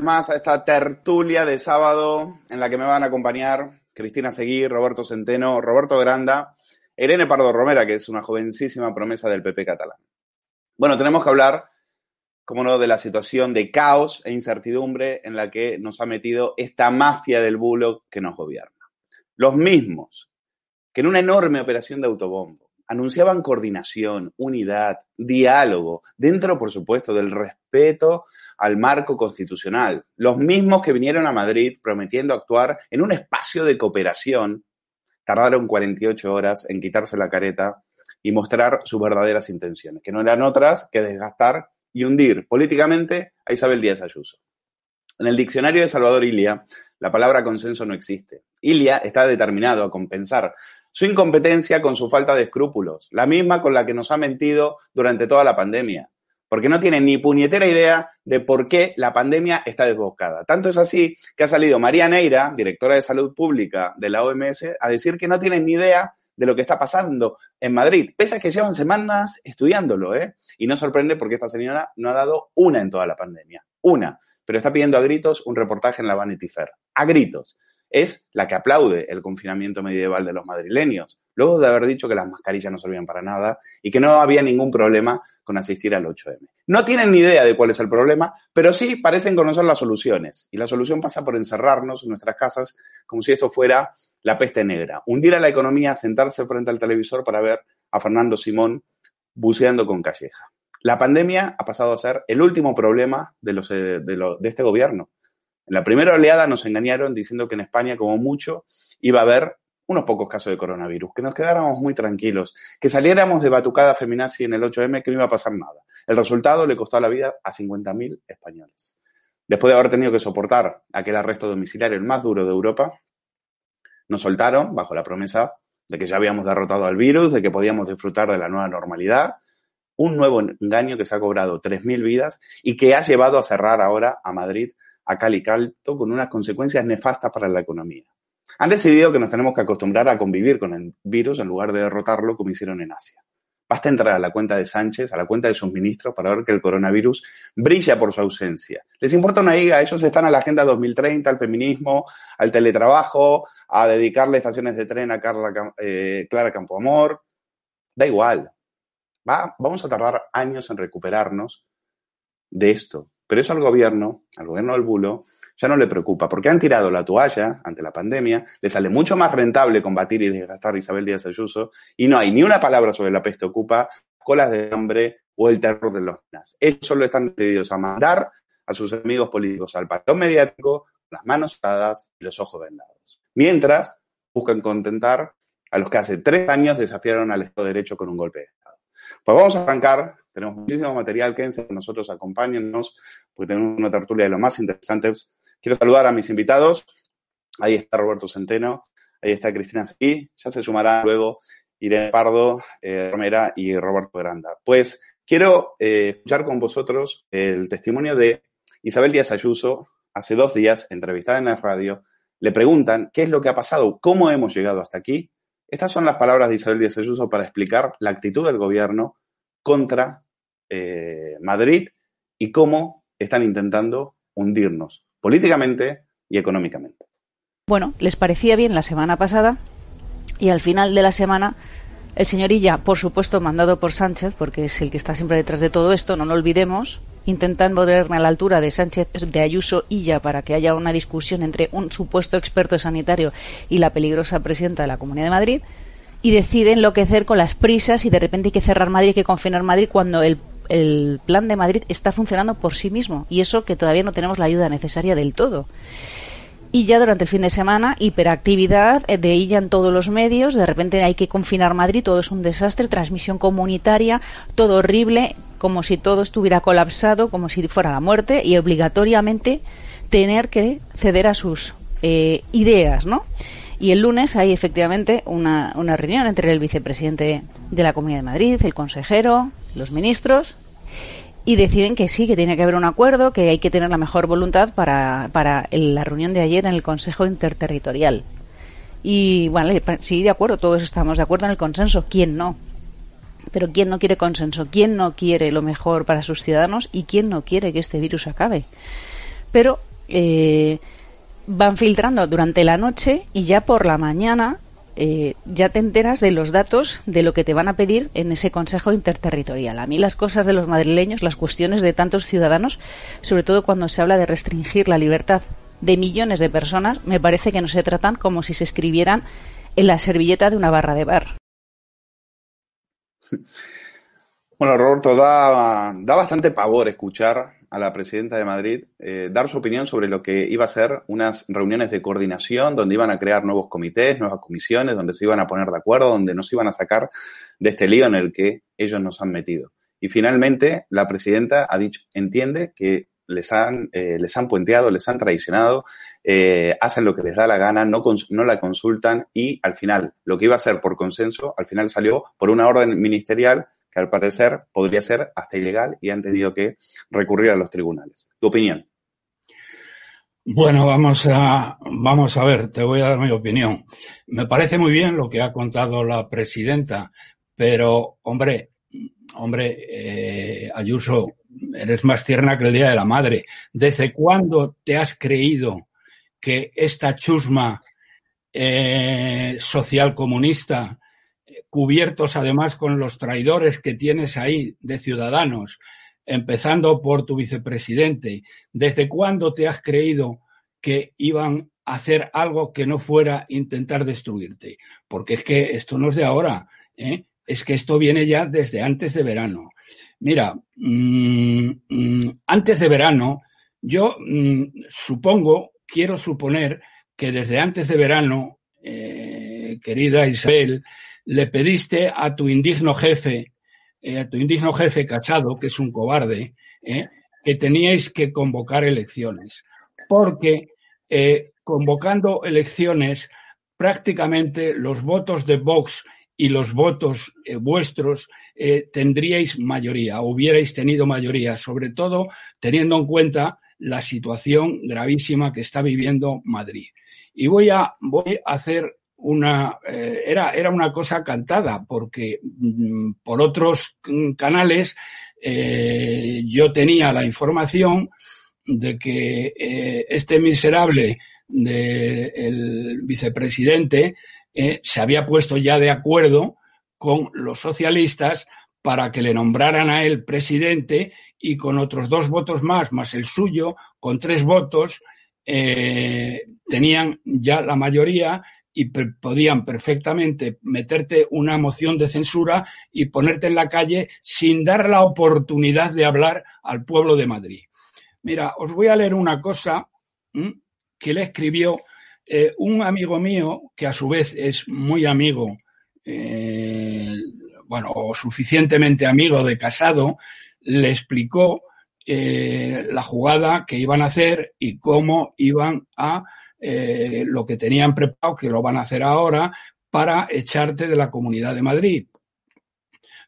más a esta tertulia de sábado en la que me van a acompañar Cristina Seguí, Roberto Centeno, Roberto Granda, Irene Pardo Romera, que es una jovencísima promesa del PP catalán. Bueno, tenemos que hablar, como no, de la situación de caos e incertidumbre en la que nos ha metido esta mafia del bulo que nos gobierna. Los mismos que en una enorme operación de autobombo anunciaban coordinación, unidad, diálogo, dentro, por supuesto, del respeto al marco constitucional. Los mismos que vinieron a Madrid prometiendo actuar en un espacio de cooperación, tardaron 48 horas en quitarse la careta y mostrar sus verdaderas intenciones, que no eran otras que desgastar y hundir políticamente a Isabel Díaz Ayuso. En el diccionario de Salvador Ilia, la palabra consenso no existe. Ilia está determinado a compensar su incompetencia con su falta de escrúpulos, la misma con la que nos ha mentido durante toda la pandemia, porque no tiene ni puñetera idea de por qué la pandemia está desbocada. Tanto es así que ha salido María Neira, directora de Salud Pública de la OMS, a decir que no tienen ni idea de lo que está pasando en Madrid, pese a que llevan semanas estudiándolo, ¿eh? Y no sorprende porque esta señora no ha dado una en toda la pandemia, una, pero está pidiendo a gritos un reportaje en la Vanity Fair, a gritos es la que aplaude el confinamiento medieval de los madrileños, luego de haber dicho que las mascarillas no servían para nada y que no había ningún problema con asistir al 8M. No tienen ni idea de cuál es el problema, pero sí parecen conocer las soluciones. Y la solución pasa por encerrarnos en nuestras casas como si esto fuera la peste negra. Hundir a la economía, sentarse frente al televisor para ver a Fernando Simón buceando con calleja. La pandemia ha pasado a ser el último problema de, eh, de este gobierno. La primera oleada nos engañaron diciendo que en España, como mucho, iba a haber unos pocos casos de coronavirus, que nos quedáramos muy tranquilos, que saliéramos de batucada feminazi en el 8M, que no iba a pasar nada. El resultado le costó la vida a 50.000 españoles. Después de haber tenido que soportar aquel arresto domiciliario, el más duro de Europa, nos soltaron bajo la promesa de que ya habíamos derrotado al virus, de que podíamos disfrutar de la nueva normalidad, un nuevo engaño que se ha cobrado 3.000 vidas y que ha llevado a cerrar ahora a Madrid a cal y calto con unas consecuencias nefastas para la economía. Han decidido que nos tenemos que acostumbrar a convivir con el virus en lugar de derrotarlo como hicieron en Asia. Basta entrar a la cuenta de Sánchez, a la cuenta de sus ministros, para ver que el coronavirus brilla por su ausencia. Les importa una higa, ellos están a la Agenda 2030, al feminismo, al teletrabajo, a dedicarle estaciones de tren a Carla, eh, Clara Campoamor. Da igual. Va, vamos a tardar años en recuperarnos de esto. Pero eso al gobierno, al gobierno del bulo, ya no le preocupa, porque han tirado la toalla ante la pandemia, le sale mucho más rentable combatir y desgastar a Isabel Díaz Ayuso, y no hay ni una palabra sobre la peste ocupa, colas de hambre o el terror de los minas. Ellos solo están decididos a mandar a sus amigos políticos al partido mediático, las manos atadas y los ojos vendados. Mientras, buscan contentar a los que hace tres años desafiaron al Estado de Derecho con un golpe de Estado. Pues vamos a arrancar tenemos muchísimo material, quédense con nosotros, acompáñennos, porque tenemos una tertulia de lo más interesantes. Quiero saludar a mis invitados. Ahí está Roberto Centeno, ahí está Cristina Seguí, ya se sumará luego Irene Pardo, eh, Romera y Roberto Granda. Pues quiero eh, escuchar con vosotros el testimonio de Isabel Díaz Ayuso, hace dos días, entrevistada en la radio, le preguntan qué es lo que ha pasado, cómo hemos llegado hasta aquí. Estas son las palabras de Isabel Díaz Ayuso para explicar la actitud del gobierno contra eh, Madrid y cómo están intentando hundirnos políticamente y económicamente. Bueno, les parecía bien la semana pasada y al final de la semana el señor Illa, por supuesto mandado por Sánchez, porque es el que está siempre detrás de todo esto, no lo olvidemos, intentan ponerme a la altura de Sánchez, de Ayuso Illa, para que haya una discusión entre un supuesto experto sanitario y la peligrosa presidenta de la Comunidad de Madrid, y decide enloquecer con las prisas y de repente hay que cerrar Madrid, hay que confinar Madrid cuando el, el plan de Madrid está funcionando por sí mismo y eso que todavía no tenemos la ayuda necesaria del todo. Y ya durante el fin de semana, hiperactividad de ella en todos los medios, de repente hay que confinar Madrid, todo es un desastre, transmisión comunitaria, todo horrible, como si todo estuviera colapsado, como si fuera la muerte, y obligatoriamente tener que ceder a sus eh, ideas, ¿no? Y el lunes hay efectivamente una, reunión entre el vicepresidente de la Comunidad de Madrid, el consejero, los ministros, y deciden que sí, que tiene que haber un acuerdo, que hay que tener la mejor voluntad para, para la reunión de ayer en el Consejo Interterritorial. Y bueno, sí, de acuerdo, todos estamos de acuerdo en el consenso. ¿Quién no? Pero ¿quién no quiere consenso? ¿Quién no quiere lo mejor para sus ciudadanos? ¿Y quién no quiere que este virus acabe? Pero eh, van filtrando durante la noche y ya por la mañana eh, ya te enteras de los datos de lo que te van a pedir en ese Consejo Interterritorial. A mí las cosas de los madrileños, las cuestiones de tantos ciudadanos, sobre todo cuando se habla de restringir la libertad de millones de personas, me parece que no se tratan como si se escribieran en la servilleta de una barra de bar. Bueno, Roberto, da, da bastante pavor escuchar a la presidenta de Madrid eh, dar su opinión sobre lo que iba a ser unas reuniones de coordinación donde iban a crear nuevos comités, nuevas comisiones, donde se iban a poner de acuerdo, donde nos iban a sacar de este lío en el que ellos nos han metido. Y finalmente la presidenta ha dicho, entiende que les han, eh, les han puenteado, les han traicionado, eh, hacen lo que les da la gana, no, no la consultan y al final, lo que iba a ser por consenso, al final salió por una orden ministerial que al parecer podría ser hasta ilegal y han tenido que recurrir a los tribunales. ¿Tu opinión? Bueno, vamos a, vamos a ver, te voy a dar mi opinión. Me parece muy bien lo que ha contado la presidenta, pero, hombre, hombre, eh, Ayuso, eres más tierna que el Día de la Madre. ¿Desde cuándo te has creído que esta chusma eh, social comunista cubiertos además con los traidores que tienes ahí de ciudadanos, empezando por tu vicepresidente, ¿desde cuándo te has creído que iban a hacer algo que no fuera intentar destruirte? Porque es que esto no es de ahora, ¿eh? es que esto viene ya desde antes de verano. Mira, mm, mm, antes de verano, yo mm, supongo, quiero suponer que desde antes de verano, eh, querida Isabel, le pediste a tu indigno jefe, eh, a tu indigno jefe Cachado, que es un cobarde, eh, que teníais que convocar elecciones, porque eh, convocando elecciones prácticamente los votos de Vox y los votos vuestros tendríais mayoría, hubierais tenido mayoría, sobre todo teniendo en cuenta la situación gravísima que está viviendo Madrid. Y voy a, voy a hacer una eh, era, era una cosa cantada, porque mm, por otros mm, canales eh, yo tenía la información de que eh, este miserable del vicepresidente se había puesto ya de acuerdo con los socialistas para que le nombraran a él presidente y con otros dos votos más, más el suyo, con tres votos, tenían ya la mayoría y podían perfectamente meterte una moción de censura y ponerte en la calle sin dar la oportunidad de hablar al pueblo de Madrid. Mira, os voy a leer una cosa que le escribió eh, un amigo mío, que a su vez es muy amigo, eh, bueno, o suficientemente amigo de Casado, le explicó eh, la jugada que iban a hacer y cómo iban a eh, lo que tenían preparado, que lo van a hacer ahora, para echarte de la Comunidad de Madrid,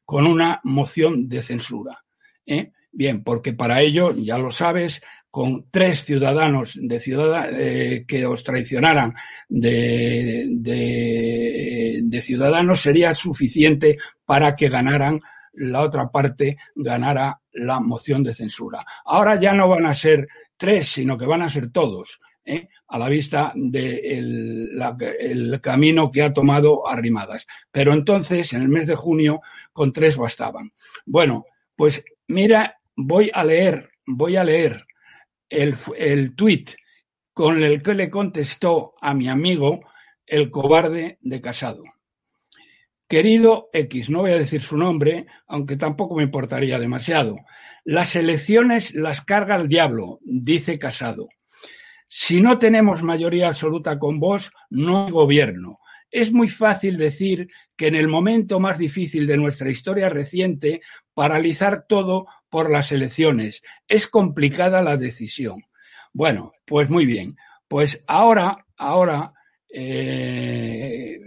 con una moción de censura. ¿eh? Bien, porque para ello, ya lo sabes, con tres ciudadanos de ciudad, eh, que os traicionaran de, de, ciudadanos sería suficiente para que ganaran la otra parte ganara la moción de censura. Ahora ya no van a ser tres, sino que van a ser todos. ¿eh? A la vista del el camino que ha tomado Arrimadas. Pero entonces, en el mes de junio, con tres bastaban. Bueno, pues mira, voy a leer, voy a leer el, el tuit con el que le contestó a mi amigo el cobarde de Casado. Querido X, no voy a decir su nombre, aunque tampoco me importaría demasiado. Las elecciones las carga el diablo, dice Casado. Si no tenemos mayoría absoluta con vos, no hay gobierno. Es muy fácil decir que en el momento más difícil de nuestra historia reciente, paralizar todo por las elecciones. Es complicada la decisión. Bueno, pues muy bien. Pues ahora, ahora, eh,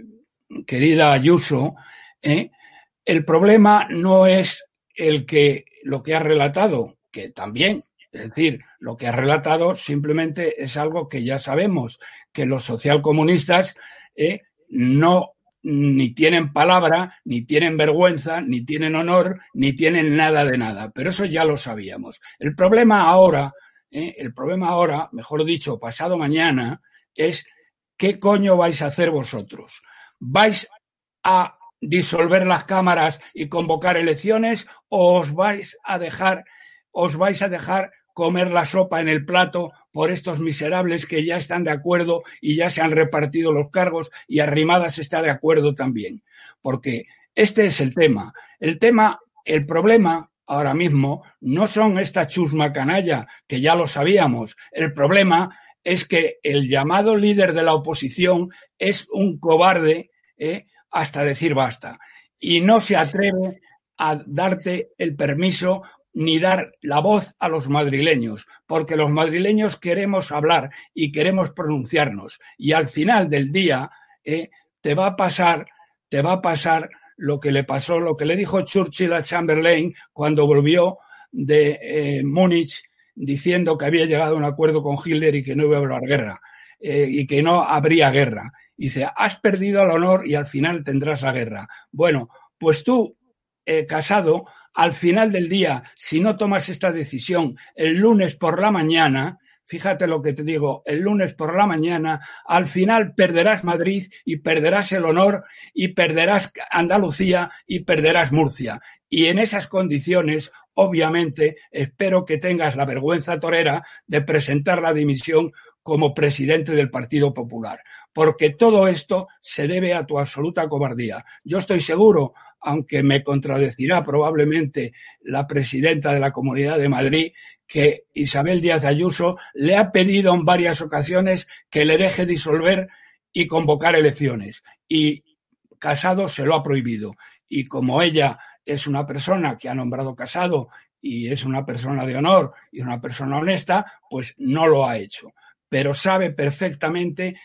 querida Ayuso, eh, el problema no es el que lo que ha relatado, que también es decir, lo que ha relatado simplemente es algo que ya sabemos, que los socialcomunistas eh, no ni tienen palabra, ni tienen vergüenza, ni tienen honor, ni tienen nada de nada. Pero eso ya lo sabíamos. El problema ahora ¿eh? el problema ahora, mejor dicho, pasado mañana, es qué coño vais a hacer vosotros. ¿Vais a disolver las cámaras y convocar elecciones o os vais a dejar, os vais a dejar comer la sopa en el plato por estos miserables que ya están de acuerdo y ya se han repartido los cargos y Arrimadas está de acuerdo también. Porque este es el tema. El tema, el problema ahora mismo no son esta chusma canalla, que ya lo sabíamos. El problema es que el llamado líder de la oposición es un cobarde ¿eh? hasta decir basta. Y no se atreve a darte el permiso ni dar la voz a los madrileños, porque los madrileños queremos hablar y queremos pronunciarnos. Y al final del día eh, te va a pasar, te va a pasar lo que le pasó, lo que le dijo Churchill a Chamberlain cuando volvió de eh, Múnich diciendo que había llegado a un acuerdo con Hitler y que no iba a hablar guerra eh, y que no habría guerra. Dice, has perdido el honor y al final tendrás la guerra. Bueno, pues tú, casado, al final del día, si no tomas esta decisión el lunes por la mañana, fíjate lo que te digo, el lunes por la mañana, al final perderás Madrid y perderás el honor y perderás Andalucía y perderás Murcia. Y en esas condiciones, obviamente, espero que tengas la vergüenza torera de presentar la dimisión como presidente del Partido Popular porque todo esto se debe a tu absoluta cobardía. Yo estoy seguro, aunque me contradecirá probablemente la presidenta de la Comunidad de Madrid, que Isabel Díaz Ayuso le ha pedido en varias ocasiones que le deje disolver y convocar elecciones. Y Casado se lo ha prohibido. Y como ella es una persona que ha nombrado Casado y es una persona de honor y una persona honesta, pues no lo ha hecho. Pero sabe perfectamente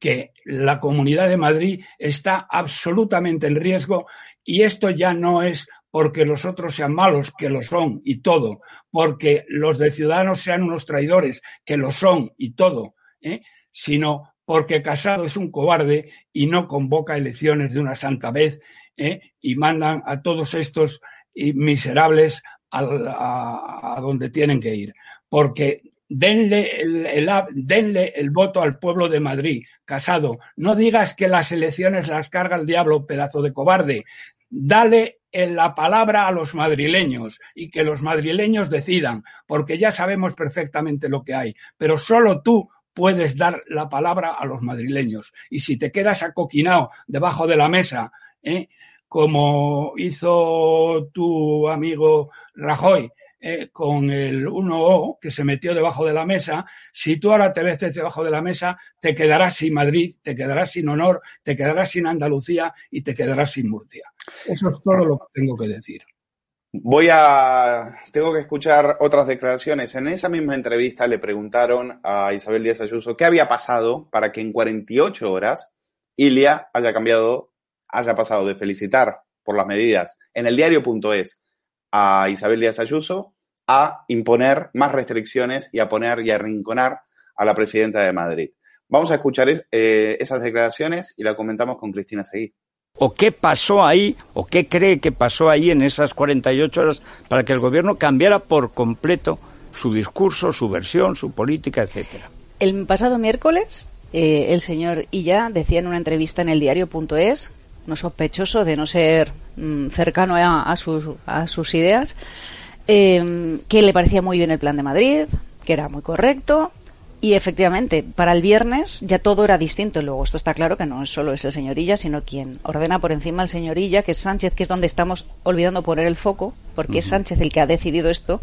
que la Comunidad de Madrid está absolutamente en riesgo y esto ya no es porque los otros sean malos, que lo son y todo, porque los de Ciudadanos sean unos traidores, que lo son y todo, ¿eh? sino porque Casado es un cobarde y no convoca elecciones de una santa vez ¿eh? y mandan a todos estos miserables a, a donde tienen que ir. Porque denle el, denle el voto al pueblo de Madrid. Casado, no digas que las elecciones las carga el diablo, pedazo de cobarde. Dale la palabra a los madrileños y que los madrileños decidan, porque ya sabemos perfectamente lo que hay. Pero solo tú puedes dar la palabra a los madrileños. Y si te quedas acoquinado debajo de la mesa, ¿eh? como hizo tu amigo Rajoy, eh, con el 1O que se metió debajo de la mesa, si tú ahora te ves debajo de la mesa, te quedarás sin Madrid, te quedarás sin honor, te quedarás sin Andalucía y te quedarás sin Murcia. Eso es todo lo que tengo que decir. Voy a. Tengo que escuchar otras declaraciones. En esa misma entrevista le preguntaron a Isabel Díaz Ayuso qué había pasado para que en 48 horas Ilia haya cambiado, haya pasado de felicitar por las medidas en el diario.es a Isabel Díaz Ayuso a imponer más restricciones y a poner y a arrinconar a la presidenta de Madrid. Vamos a escuchar eh, esas declaraciones y la comentamos con Cristina Seguí. ¿O qué pasó ahí, o qué cree que pasó ahí en esas 48 horas para que el gobierno cambiara por completo su discurso, su versión, su política, etcétera? El pasado miércoles, eh, el señor Illa decía en una entrevista en el diario.es no sospechoso de no ser mm, cercano a, sus, a, sus, ideas, em, que le parecía muy bien el plan de Madrid, que era muy correcto. Y efectivamente, para el viernes ya todo era distinto. Luego, esto está claro que no solo es el señorilla, sino quien ordena por encima al señorilla, que es Sánchez, que es donde estamos olvidando poner el foco, porque es Sánchez el que ha decidido esto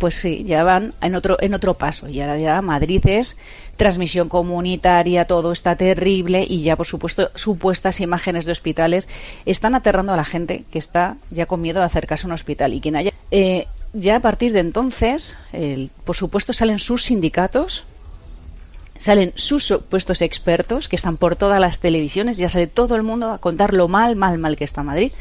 pues sí, ya van en otro, en otro paso. Ya, ya Madrid es transmisión comunitaria, todo está terrible y ya, por supuesto, supuestas imágenes de hospitales están aterrando a la gente que está ya con miedo de acercarse a un hospital. Y quien haya. Eh, ya a partir de entonces, por supuesto, salen sus sindicatos, salen sus supuestos expertos que están por todas las televisiones, ya sale todo el mundo a contar lo mal, mal, mal que está Madrid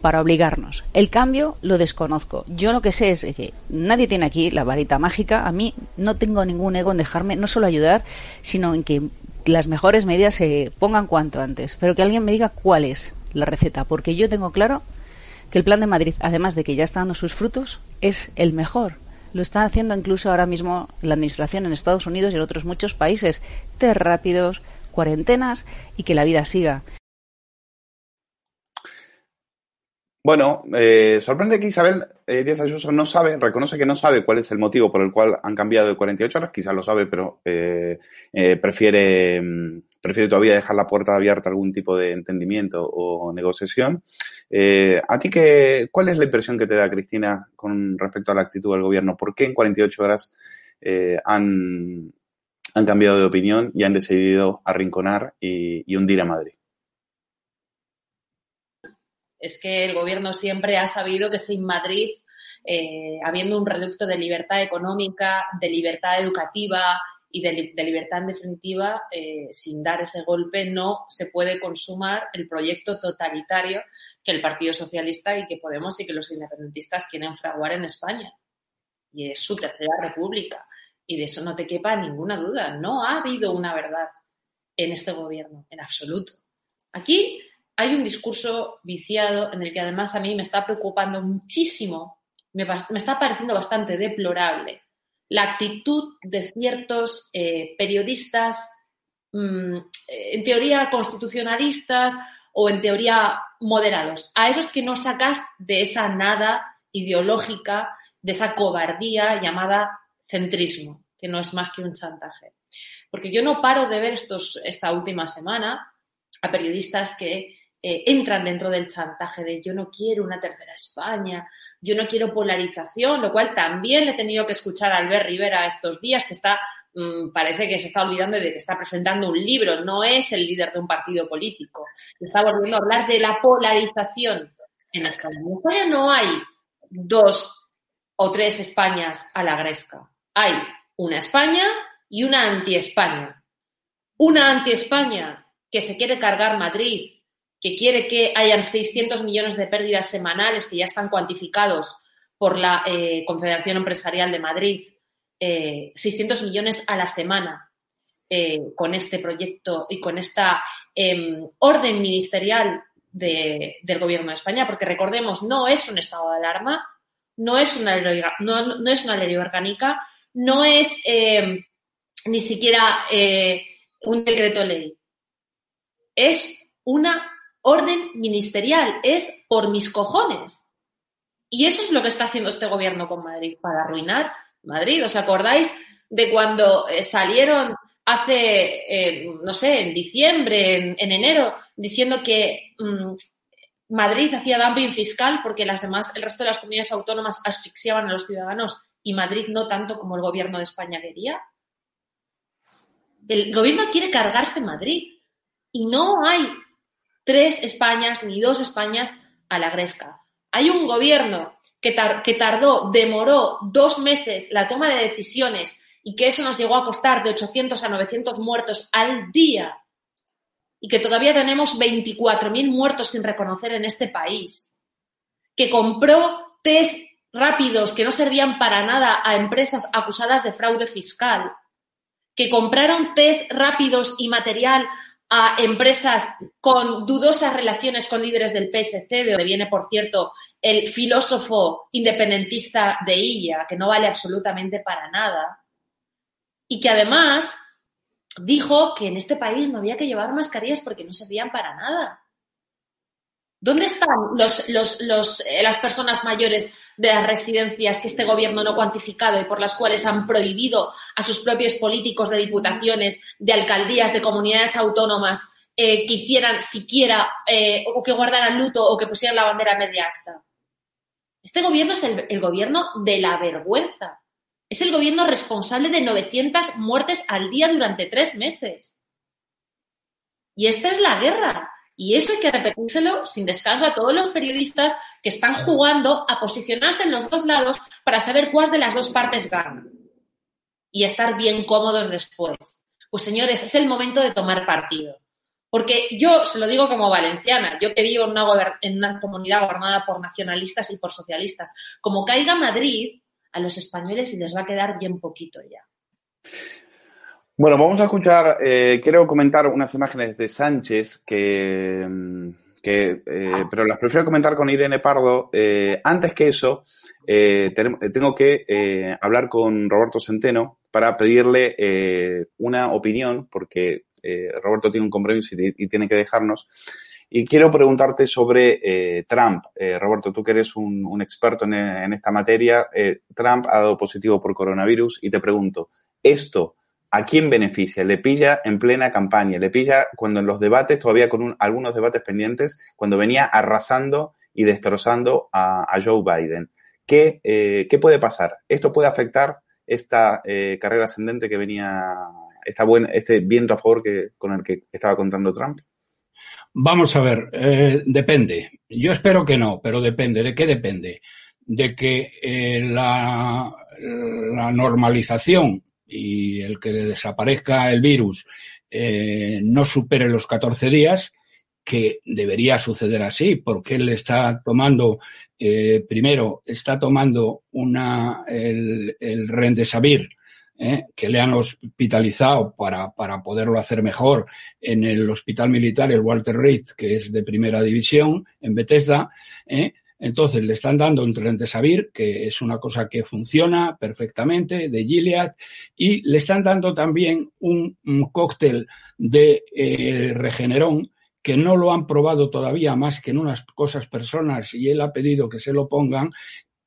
para obligarnos. El cambio lo desconozco. Yo lo que sé es que nadie tiene aquí la varita mágica. A mí no tengo ningún ego en dejarme no solo ayudar, sino en que las mejores medidas se pongan cuanto antes. Pero que alguien me diga cuál es la receta, porque yo tengo claro que el plan de Madrid, además de que ya está dando sus frutos, es el mejor. Lo está haciendo incluso ahora mismo la administración en Estados Unidos y en otros muchos países. Test rápidos, cuarentenas y que la vida siga. Bueno, eh, sorprende que Isabel eh, Díaz Ayuso no sabe, reconoce que no sabe cuál es el motivo por el cual han cambiado de 48 horas, quizás lo sabe, pero eh, eh, prefiere, mm, prefiere todavía dejar la puerta abierta a algún tipo de entendimiento o negociación. Eh, ¿A ti qué, cuál es la impresión que te da, Cristina, con respecto a la actitud del gobierno? ¿Por qué en 48 horas han, han cambiado de opinión y han decidido arrinconar y hundir a Madrid? Es que el gobierno siempre ha sabido que sin Madrid, eh, habiendo un reducto de libertad económica, de libertad educativa y de, libertad en definitiva, eh, sin dar ese golpe no se puede consumar el proyecto totalitario que el Partido Socialista y que Podemos y que los independentistas quieren fraguar en España. Y es su tercera república. Y de eso no te quepa ninguna duda. No ha habido una verdad en este gobierno, en absoluto. Aquí hay un discurso viciado en el que además a mí me está preocupando muchísimo, me, está pareciendo bastante deplorable la actitud de ciertos eh, periodistas, mmm, en teoría constitucionalistas o en teoría moderados, a esos que no sacas de esa nada ideológica, de esa cobardía llamada centrismo, que no es más que un chantaje. Porque yo no paro de ver estos, esta última semana a periodistas que eh, entran dentro del chantaje de yo no quiero una tercera España, yo no quiero polarización, lo cual también he tenido que escuchar a Albert Rivera estos días, que está, mmm, parece que se está olvidando de que está presentando un libro, no es el líder de un partido político. Está volviendo a hablar de la polarización en España. En España no hay dos o tres Españas a la gresca. Hay una España y una anti-España. Una anti-España que se quiere cargar Madrid, que quiere que hayan 600 millones de pérdidas semanales que ya están cuantificados por la eh, Confederación Empresarial de Madrid, eh, 600 millones a la semana eh, con este proyecto y con esta em, orden ministerial de, del Gobierno de España, porque recordemos, no es un estado de alarma, no es una ley, no, es una ley orgánica, no es em, ni siquiera eh, un decreto ley. Es una orden ministerial, es por mis cojones. Y eso es lo que está haciendo este gobierno con Madrid, para arruinar Madrid. ¿Os acordáis de cuando eh, salieron hace, eh, no sé, en diciembre, en, en enero, diciendo que mmm, Madrid hacía dumping fiscal porque las demás, el resto de las comunidades autónomas asfixiaban a los ciudadanos y Madrid no tanto como el gobierno de España quería? El gobierno quiere cargarse Madrid y no hay tres Españas ni dos Españas a la gresca. Hay un gobierno que, tar que tardó, demoró dos meses la toma de decisiones y que eso nos llegó a costar de 800 a 900 muertos al día y que todavía tenemos 24.000 muertos sin reconocer en este país, que compró test rápidos que no servían para nada a empresas acusadas de fraude fiscal, que compraron test rápidos y material a empresas con dudosas relaciones con líderes del PSC, de donde viene, por cierto, el filósofo independentista de Illa, que no vale absolutamente para nada, y que además dijo que en este país no había que llevar mascarillas porque no servían para nada. ¿Dónde están eh, las personas mayores de las residencias que este gobierno no ha cuantificado y por las cuales han prohibido a sus propios políticos de diputaciones, de alcaldías, de comunidades autónomas eh, que hicieran siquiera eh, o que guardaran luto o que pusieran la bandera media asta? Este gobierno es el, el gobierno de la vergüenza. Es el gobierno responsable de 900 muertes al día durante tres meses. Y esta es la guerra. Y eso hay que repetírselo sin descanso a todos los periodistas que están jugando a posicionarse en los dos lados para saber cuál de las dos partes gana. Y estar bien cómodos después. Pues señores, es el momento de tomar partido. Porque yo se lo digo como valenciana, yo que vivo en una, comunidad gobernada por nacionalistas y por socialistas, como caiga Madrid, a los españoles y les va a quedar bien poquito ya. Bueno, vamos a escuchar, eh, quiero comentar unas imágenes de Sánchez que, que, eh, pero las prefiero comentar con Irene Pardo. Eh, antes que eso, eh, tengo que hablar con Roberto Centeno para pedirle una opinión, porque Roberto tiene un compromiso y, tiene que dejarnos. Y quiero preguntarte sobre Trump. Roberto, tú que eres un, un experto en, en, esta materia, Trump ha dado positivo por coronavirus y te pregunto, ¿esto ¿A quién beneficia? Le pilla en plena campaña, le pilla cuando en los debates, todavía con algunos debates pendientes, cuando venía arrasando y destrozando a, Joe Biden. ¿Qué, eh, ¿Qué, puede pasar? ¿Esto puede afectar esta eh, carrera ascendente que venía, este viento a favor que, con el que estaba contando Trump? Vamos a ver, eh, depende. Yo espero que no, pero depende. ¿De qué depende? De que la normalización y el que desaparezca el virus eh, no supere los 14 días, que debería suceder así, porque él está tomando, eh, primero, está tomando una, el, el Rendesavir, eh, que le han hospitalizado para, para poderlo hacer mejor en el hospital militar, el Walter Reed, que es de primera división, en Bethesda, eh, entonces le están dando un Rendesavir, que es una cosa que funciona perfectamente, de Gilead, y le están dando también un, cóctel de eh, Regenerón, que no lo han probado todavía más que en unas cosas personas y él ha pedido que se lo pongan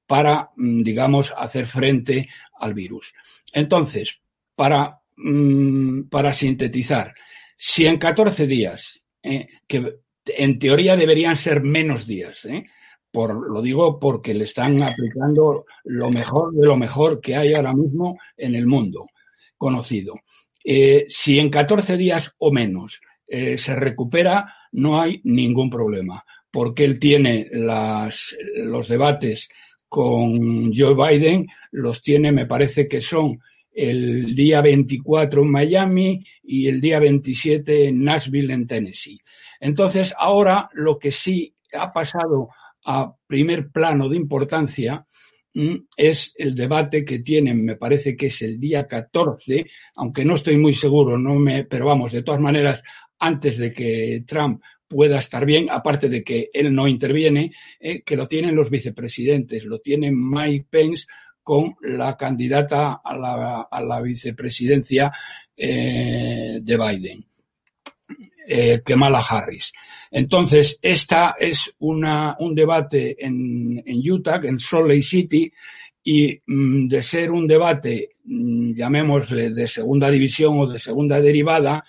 para, mm, digamos, hacer frente al virus. Entonces, para, mm, para sintetizar, si en 14 días, eh, que en teoría deberían ser menos días, ¿eh? Por, lo digo porque le están aplicando lo mejor de lo mejor que hay ahora mismo en el mundo conocido. Eh, si en 14 días o menos eh, se recupera, no hay ningún problema, porque él tiene las, los debates con Joe Biden, los tiene, me parece que son el día 24 en Miami y el día 27 en Nashville, en Tennessee. Entonces, ahora lo que sí ha pasado a primer plano de importancia mm, es el debate que tienen, me parece que es el día 14, aunque no estoy muy seguro, no me, pero vamos, de todas maneras, antes de que Trump pueda estar bien, aparte de que él no interviene, eh, que lo tienen los vicepresidentes, lo tiene Mike Pence con la candidata a la, a la vicepresidencia eh, de Biden, eh, Kamala Harris. Entonces, esta es una, un debate en, en Utah, en Salt Lake City, y mm, de ser un debate, mm, llamémosle de segunda división o de segunda derivada,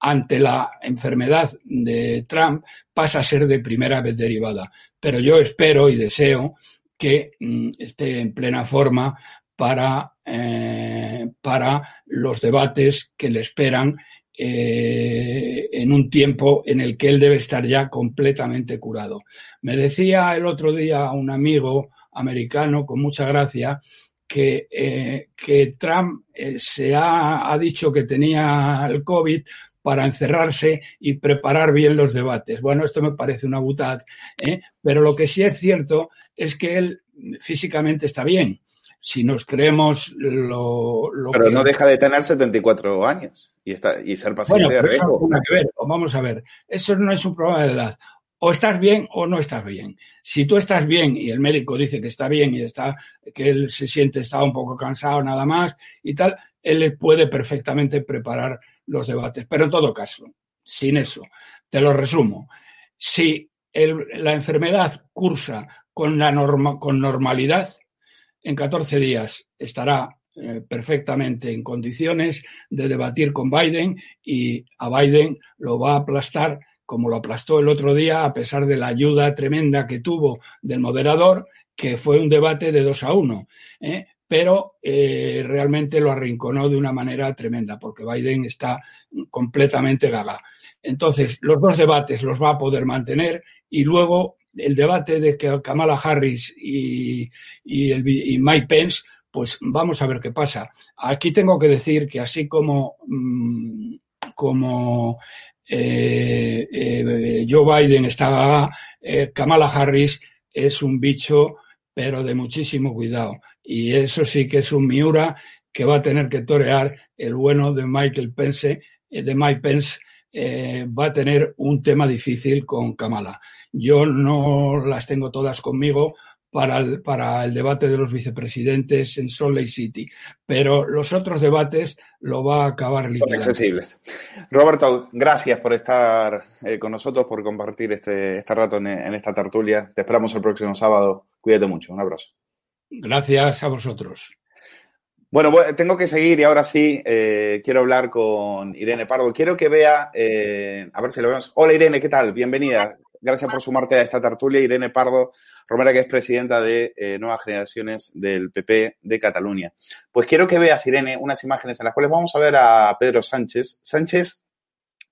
ante la enfermedad de Trump, pasa a ser de primera vez derivada. Pero yo espero y deseo que mm, esté en plena forma para, eh, para los debates que le esperan eh, en un tiempo en el que él debe estar ya completamente curado. Me decía el otro día un amigo americano con mucha gracia que, eh, que Trump eh, se ha, ha, dicho que tenía el COVID para encerrarse y preparar bien los debates. Bueno, esto me parece una butad, pero lo que sí es cierto es que él físicamente está bien. Si nos creemos lo, lo Pero no deja de tener 74 años y, está, y ser paciente bueno, de riesgo. Que ver. Vamos a ver, eso no es un problema de edad. O estás bien o no estás bien. Si tú estás bien y el médico dice que está bien y está, que él se siente, está un poco cansado nada más y tal, él puede perfectamente preparar los debates. Pero en todo caso, sin eso, te lo resumo. Si el, la enfermedad cursa con, la norma, con normalidad, en 14 días estará eh, perfectamente en condiciones de debatir con Biden y a Biden lo va a aplastar como lo aplastó el otro día a pesar de la ayuda tremenda que tuvo del moderador, que fue un debate de dos a uno. ¿eh? pero eh, realmente lo arrinconó de una manera tremenda, porque Biden está completamente gaga. Entonces, los dos debates los va a poder mantener y luego el debate de Kamala Harris y, el, Mike Pence pues vamos a ver qué pasa. Aquí tengo que decir que así como, mm, eh, eh, Joe Biden está, eh, Kamala Harris es un bicho, pero de muchísimo cuidado. Y eso sí que es un Miura que va a tener que torear el bueno de Michael Pence, de Mike Pence eh, va a tener un tema difícil con Kamala. Yo no las tengo todas conmigo para el, para el debate de los vicepresidentes en Salt Lake City, pero los otros debates lo va a acabar liquidando. Son accesibles. Roberto, gracias por estar eh, con nosotros, por compartir este, este rato en, en esta tertulia. Te esperamos el próximo sábado. Cuídate mucho. Un abrazo. Gracias a vosotros. Bueno, tengo que seguir y ahora sí eh, quiero hablar con Irene Pardo. Quiero que vea, eh, a ver si lo vemos. Hola Irene, ¿qué tal? Bienvenida. Gracias por sumarte a esta tertulia. Irene Pardo Romera, que es presidenta de eh, Nuevas Generaciones del PP de Cataluña. Pues quiero que veas, Irene, unas imágenes en las cuales vamos a ver a Pedro Sánchez. Sánchez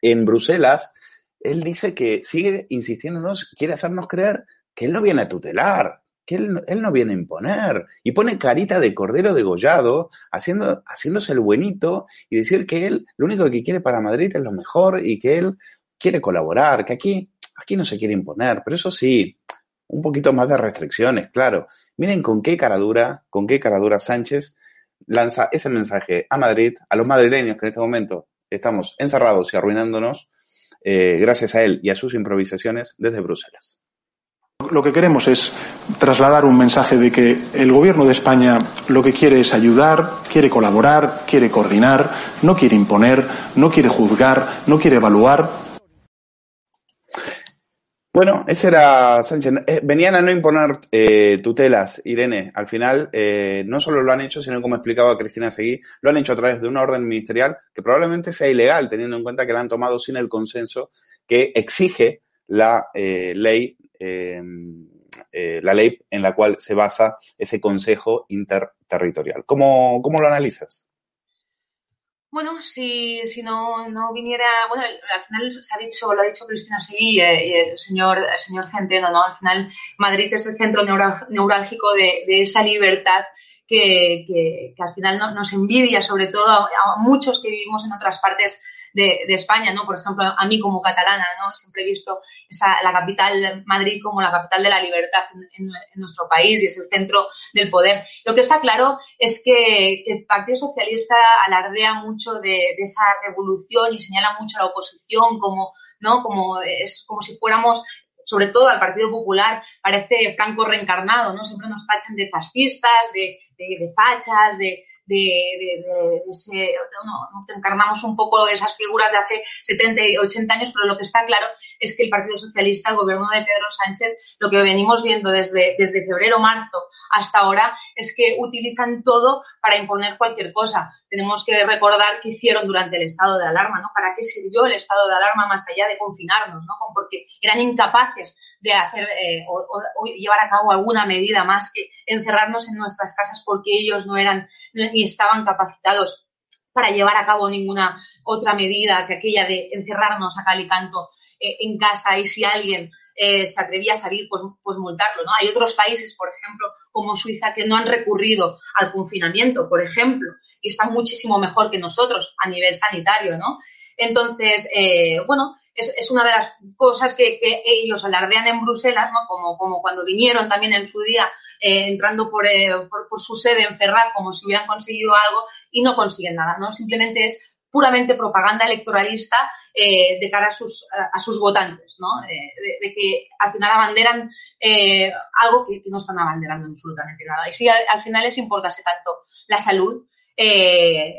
en Bruselas, él dice que sigue insistiéndonos, quiere hacernos creer que él no viene a tutelar, que él, él, no viene a imponer. Y pone carita de cordero degollado, haciendo, haciéndose el buenito y decir que él lo único que quiere para Madrid es lo mejor y que él quiere colaborar, que aquí, aquí no se quiere imponer. Pero eso sí, un poquito más de restricciones, claro. Miren con qué caradura, con qué caradura Sánchez lanza ese mensaje a Madrid, a los madrileños que en este momento estamos encerrados y arruinándonos, eh, gracias a él y a sus improvisaciones desde Bruselas. Lo que queremos es trasladar un mensaje de que el Gobierno de España lo que quiere es ayudar, quiere colaborar, quiere coordinar, no quiere imponer, no quiere juzgar, no quiere evaluar. Bueno, ese era Sánchez. Eh, venían a no imponer eh, tutelas, Irene. Al final, eh, no solo lo han hecho, sino como explicaba Cristina Seguí, lo han hecho a través de una orden ministerial que probablemente sea ilegal, teniendo en cuenta que la han tomado sin el consenso que exige la ley eh, eh, la ley en la cual se basa ese Consejo Interterritorial. ¿Cómo, cómo lo analizas? Bueno, si, si no, no, viniera, bueno, al final se ha dicho, lo ha dicho Cristina Seguí eh, y el señor, el señor Centeno, ¿no? Al final Madrid es el centro neurálgico de, esa libertad que, que, al final no, nos envidia, sobre todo a, muchos que vivimos en otras partes de, España, ¿no? Por ejemplo, a mí como catalana, ¿no? Siempre he visto la capital, Madrid, como la capital de la libertad en, nuestro país y es el centro del poder. Lo que está claro es que, el Partido Socialista alardea mucho de, esa revolución y señala mucho a la oposición como, ¿no? Como, es como si fuéramos sobre todo al Partido Popular, parece Franco reencarnado, ¿no? Siempre nos tachan de fascistas, de, de fachas, de, de, de, de ese, encarnamos un poco esas figuras de hace 70 y 80 años, pero lo que está claro es que el Partido Socialista, el gobierno de Pedro Sánchez, lo que venimos viendo desde, desde febrero, marzo hasta ahora, es que utilizan todo para imponer cualquier cosa. Tenemos que recordar qué hicieron durante el estado de alarma, ¿no? ¿Para qué sirvió el estado de alarma más allá de confinarnos, ¿no? Porque eran incapaces de hacer eh, o, llevar a cabo alguna medida más que encerrarnos en nuestras casas porque ellos no eran ni estaban capacitados para llevar a cabo ninguna otra medida que aquella de encerrarnos a cal y canto eh, en casa y si alguien eh, se atrevía a salir, pues, pues multarlo, ¿no? Hay otros países, por ejemplo, como Suiza, que no han recurrido al confinamiento, por ejemplo, y están muchísimo mejor que nosotros a nivel sanitario, ¿no? Entonces, eh, bueno, es, es, una de las cosas que, ellos alardean en Bruselas, ¿no? Como, cuando vinieron también en su día eh, entrando por, eh, por, su sede en Ferraz como si hubieran conseguido algo y no consiguen nada, ¿no? Simplemente es puramente propaganda electoralista eh, de cara a sus, a, sus votantes, ¿no? Eh, de, que al final abanderan eh, algo que, no están abanderando absolutamente nada. Y si al, al final les importase tanto la salud, eh,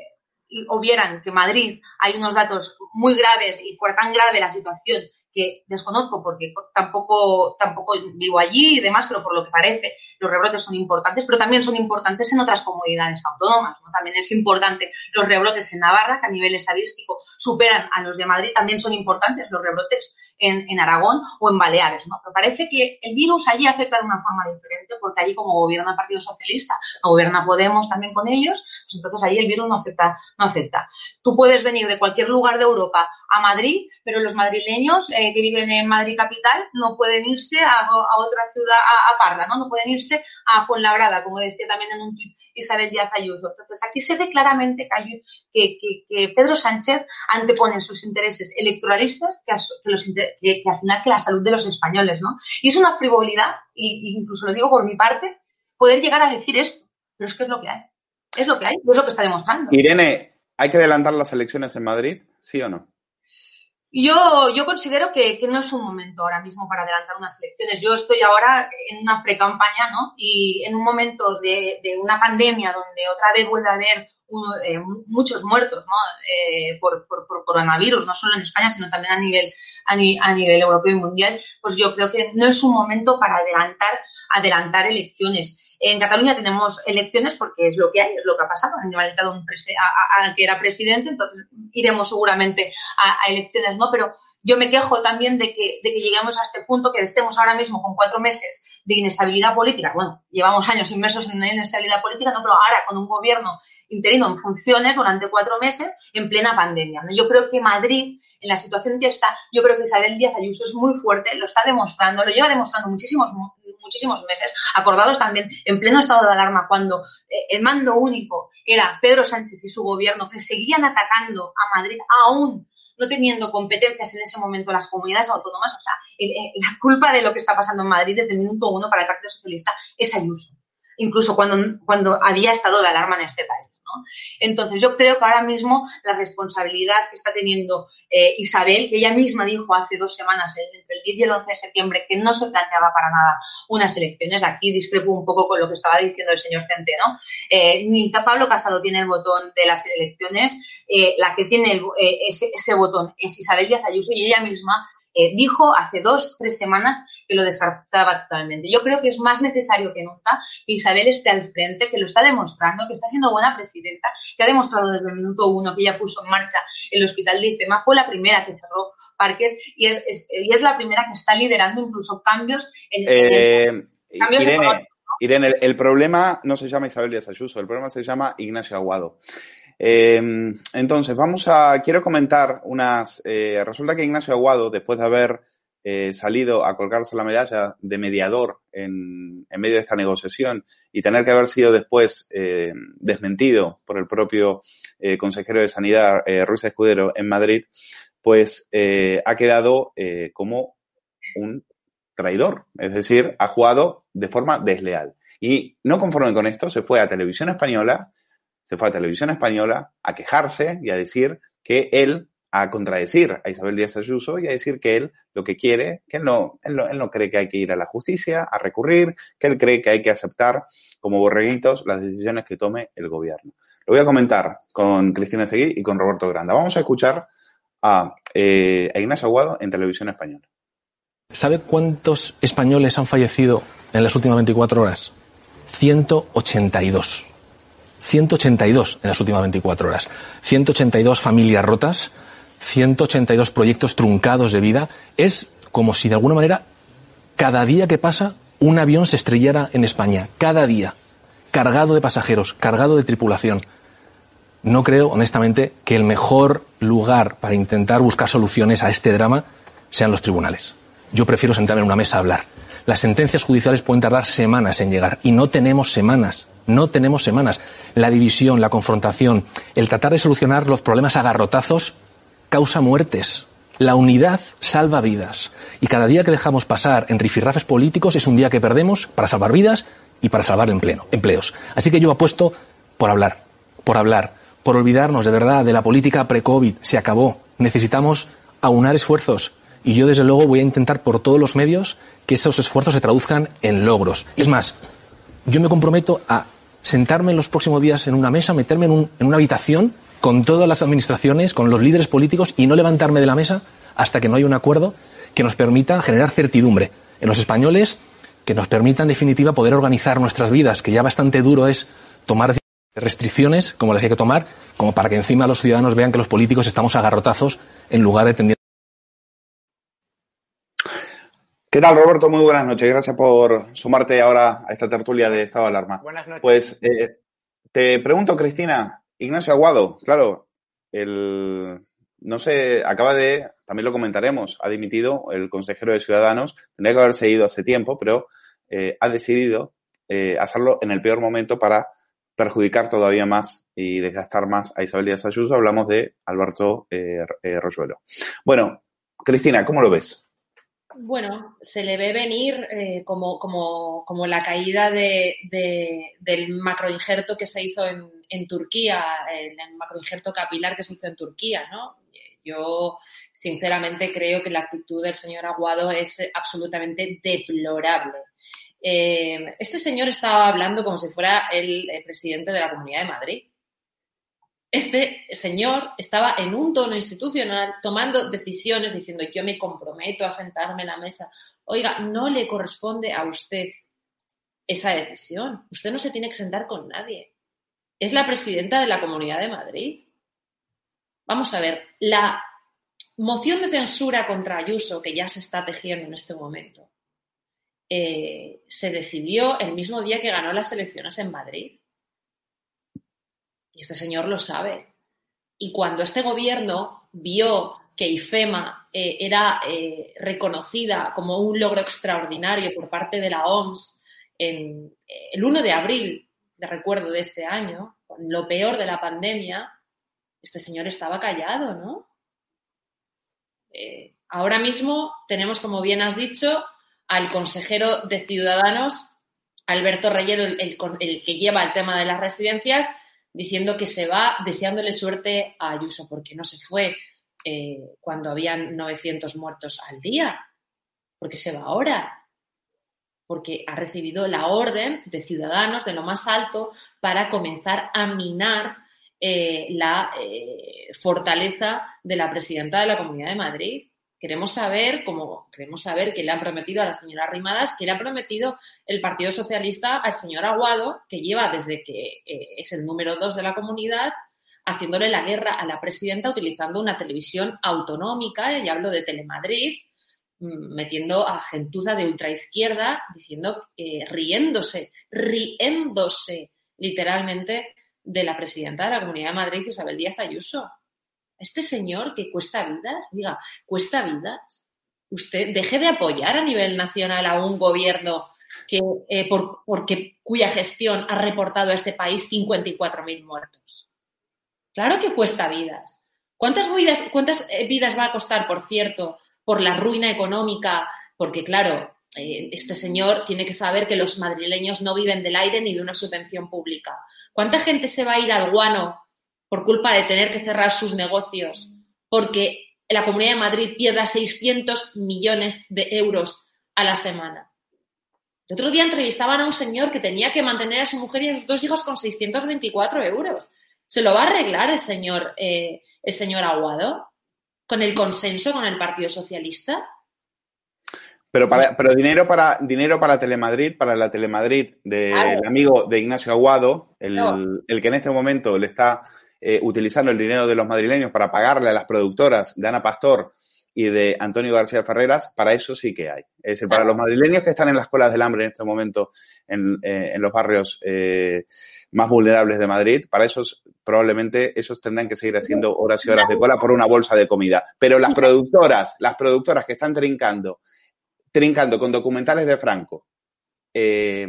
o vieran que Madrid hay unos datos muy graves y fuera tan grave la situación que desconozco porque tampoco, tampoco vivo allí y demás, pero por lo que parece, los rebrotes son importantes, pero también son importantes en otras comunidades autónomas. ¿no? También es importante los rebrotes en Navarra, que a nivel estadístico superan a los de Madrid, también son importantes los rebrotes en, Aragón o en Baleares. ¿no? Pero parece que el virus allí afecta de una forma diferente, porque allí como gobierna el Partido Socialista, gobierna Podemos también con ellos, pues entonces allí el virus no afecta, no afecta. Tú puedes venir de cualquier lugar de Europa a Madrid, pero los madrileños eh, que viven en Madrid capital no pueden irse a, a otra ciudad, a, a Parla, ¿no? No pueden irse a Fuenlabrada, como decía también en un tuit Isabel Díaz Ayuso. Entonces, aquí se ve claramente que, que, que Pedro Sánchez antepone sus intereses electoralistas que, los, que, al final que la salud de los españoles, ¿no? Y es una frivolidad, y, incluso lo digo por mi parte, poder llegar a decir esto. Pero es que es lo que hay. Es lo que hay, es lo que está demostrando. Irene, ¿hay que adelantar las elecciones en Madrid? ¿Sí o no? Yo, yo considero que, que, no es un momento ahora mismo para adelantar unas elecciones. Yo estoy ahora en una pre-campaña, ¿no? Y en un momento de, de, una pandemia donde otra vez vuelve a haber un, eh, muchos muertos, ¿no? Eh, por, por, por, coronavirus, no solo en España, sino también a nivel, a, ni, a, nivel europeo y mundial, pues yo creo que no es un momento para adelantar, adelantar elecciones. En Cataluña tenemos elecciones porque es lo que hay, es lo que ha pasado. Han inventado un al que era presidente, entonces iremos seguramente a, a, elecciones, ¿no? Pero yo me quejo también de que, de que lleguemos a este punto, que estemos ahora mismo con cuatro meses de inestabilidad política. Bueno, llevamos años inmersos en una inestabilidad política, no, pero ahora con un gobierno interino en funciones durante cuatro meses en plena pandemia. Yo creo que Madrid, en la situación que está, yo creo que Isabel Díaz Ayuso es muy fuerte, lo está demostrando, lo lleva demostrando muchísimos, muchísimos meses, acordados también en pleno estado de alarma, cuando eh, el mando único era Pedro Sánchez y su gobierno, que seguían atacando a Madrid aún no teniendo competencias en ese momento las comunidades autónomas, o sea, la culpa de lo que está pasando en Madrid desde el minuto uno para el Partido Socialista es Ayuso, incluso cuando, cuando había estado de alarma en este país. Entonces, yo creo que ahora mismo la responsabilidad que está teniendo eh, Isabel, que ella misma dijo hace dos semanas, entre el 10 y el 11 de septiembre, que no se planteaba para nada unas elecciones, aquí discrepo un poco con lo que estaba diciendo el señor Centeno, eh, ni Pablo Casado tiene el botón de las elecciones, eh, la que tiene eh, ese, ese botón es Isabel Díaz Ayuso y ella misma eh, dijo hace dos, tres semanas que lo descartaba totalmente. Yo creo que es más necesario que nunca que Isabel esté al frente, que lo está demostrando, que está siendo buena presidenta, que ha demostrado desde el minuto uno que ella puso en marcha el hospital de IFEMA, fue la primera que cerró parques y es, es y es la primera que está liderando incluso cambios en, eh, en el, cambios Irene, Irene el, el, problema no se llama Isabel Díaz Ayuso, el problema se llama Ignacio Aguado. Eh, entonces, vamos a, quiero comentar unas, eh, resulta que Ignacio Aguado, después de haber eh, salido a colgarse la medalla de mediador en, en, medio de esta negociación y tener que haber sido después eh, desmentido por el propio eh, consejero de Sanidad, Ruiz Escudero, en Madrid, pues ha quedado como un traidor, es decir, ha jugado de forma desleal. Y no conforme con esto, se fue a Televisión Española se fue a Televisión Española a quejarse y a decir que él, a contradecir a Isabel Díaz Ayuso y a decir que él lo que quiere, que él no, él no, él no cree que hay que ir a la justicia, a recurrir, que él cree que hay que aceptar como borreguitos las decisiones que tome el gobierno. Lo voy a comentar con Cristina Seguí y con Roberto Granda. Vamos a escuchar a, eh, a Ignacio Aguado en Televisión Española. ¿Sabe cuántos españoles han fallecido en las últimas 24 horas? 182. 182 en las últimas 24 horas. 182 familias rotas, 182 proyectos truncados de vida. Es como si de alguna manera cada día que pasa un avión se estrellara en España. Cada día. Cargado de pasajeros, cargado de tripulación. No creo, honestamente, que el mejor lugar para intentar buscar soluciones a este drama sean los tribunales. Yo prefiero sentarme en una mesa a hablar. Las sentencias judiciales pueden tardar semanas en llegar y no tenemos semanas. No tenemos semanas. La división, la confrontación, el tratar de solucionar los problemas a garrotazos causa muertes. La unidad salva vidas. Y cada día que dejamos pasar en rifirrafes políticos es un día que perdemos para salvar vidas y para salvar empleo, empleos. Así que yo apuesto por hablar, por hablar, por olvidarnos de verdad de la política pre-COVID. Se acabó. Necesitamos aunar esfuerzos. Y yo, desde luego, voy a intentar por todos los medios que esos esfuerzos se traduzcan en logros. Es más, yo me comprometo a sentarme en los próximos días en una mesa, meterme en, un, en una habitación con todas las administraciones, con los líderes políticos y no levantarme de la mesa hasta que no haya un acuerdo que nos permita generar certidumbre en los españoles, que nos permita en definitiva poder organizar nuestras vidas, que ya bastante duro es tomar restricciones como las hay que tomar, como para que encima los ciudadanos vean que los políticos estamos a garrotazos en lugar de tender ¿Qué tal, Roberto? Muy buenas noches. Gracias por sumarte ahora a esta tertulia de estado de alarma. Buenas noches. Pues eh, te pregunto, Cristina, Ignacio Aguado, claro, el, no sé, acaba de, también lo comentaremos, ha dimitido el consejero de Ciudadanos, tendría que haberse ido hace tiempo, pero eh, ha decidido eh, hacerlo en el peor momento para perjudicar todavía más y desgastar más a Isabel Díaz Ayuso. Hablamos de Alberto eh, Rosuelo. Bueno, Cristina, ¿cómo lo ves? Bueno, se le ve venir eh, como, como, como, la caída de, de, del macroinjerto que se hizo en, en Turquía, el, macroinjerto capilar que se hizo en Turquía, ¿no? Yo sinceramente creo que la actitud del señor Aguado es absolutamente deplorable. Eh, este señor estaba hablando como si fuera el, presidente de la Comunidad de Madrid. Este señor estaba en un tono institucional tomando decisiones diciendo yo me comprometo a sentarme en la mesa. Oiga, no le corresponde a usted esa decisión. Usted no se tiene que sentar con nadie. Es la presidenta de la Comunidad de Madrid. Vamos a ver, la moción de censura contra Ayuso que ya se está tejiendo en este momento eh, se decidió el mismo día que ganó las elecciones en Madrid. Este señor lo sabe. Y cuando este gobierno vio que IFEMA eh, era eh, reconocida como un logro extraordinario por parte de la OMS en el 1 de abril, de recuerdo de este año, con lo peor de la pandemia, este señor estaba callado, ¿no? ahora mismo tenemos, como bien has dicho, al consejero de Ciudadanos, Alberto Reyero, el, que lleva el tema de las residencias, diciendo que se va deseándole suerte a Ayuso, porque no se fue eh, cuando habían 900 muertos al día, porque se va ahora, porque ha recibido la orden de Ciudadanos de lo más alto para comenzar a minar eh, la eh, fortaleza de la presidenta de la Comunidad de Madrid. Queremos saber, como queremos saber qué le han prometido a la señora Rimadas, qué le ha prometido el Partido Socialista al señor Aguado, que lleva desde que eh, es el número dos de la comunidad, haciéndole la guerra a la presidenta utilizando una televisión autonómica, y hablo de Telemadrid, mm, metiendo a gentuza de ultraizquierda, diciendo, eh, riéndose, riéndose literalmente de la presidenta de la Comunidad de Madrid, Isabel Díaz Ayuso este señor que cuesta vidas, diga, cuesta vidas, usted deje de apoyar a nivel nacional a un gobierno que, eh, por, porque, cuya gestión ha reportado a este país 54.000 muertos. Claro que cuesta vidas. ¿Cuántas vidas, ¿Cuántas eh, vidas va a costar, por cierto, por la ruina económica? Porque, claro, eh, este señor tiene que saber que los madrileños no viven del aire ni de una subvención pública. ¿Cuánta gente se va a ir al guano por culpa de tener que cerrar sus negocios, porque la Comunidad de Madrid pierda 600 millones de euros a la semana. El otro día entrevistaban a un señor que tenía que mantener a su mujer y a sus dos hijos con 624 euros. ¿Se lo va a arreglar el señor, eh, el señor Aguado? ¿Con el consenso con el Partido Socialista? Pero, pero dinero para dinero para Telemadrid, para la Telemadrid del amigo de Ignacio Aguado, el, el que en este momento le está eh, utilizando el dinero de los madrileños para pagarle a las productoras de Ana Pastor y de Antonio García Ferreras, para eso sí que hay. Es decir, para los madrileños que están en las colas del hambre en este momento en, eh, en los barrios eh, más vulnerables de Madrid, para esos probablemente esos tendrán que seguir haciendo horas y horas de cola por una bolsa de comida. Pero las productoras, las productoras que están trincando, trincando con documentales de Franco, eh,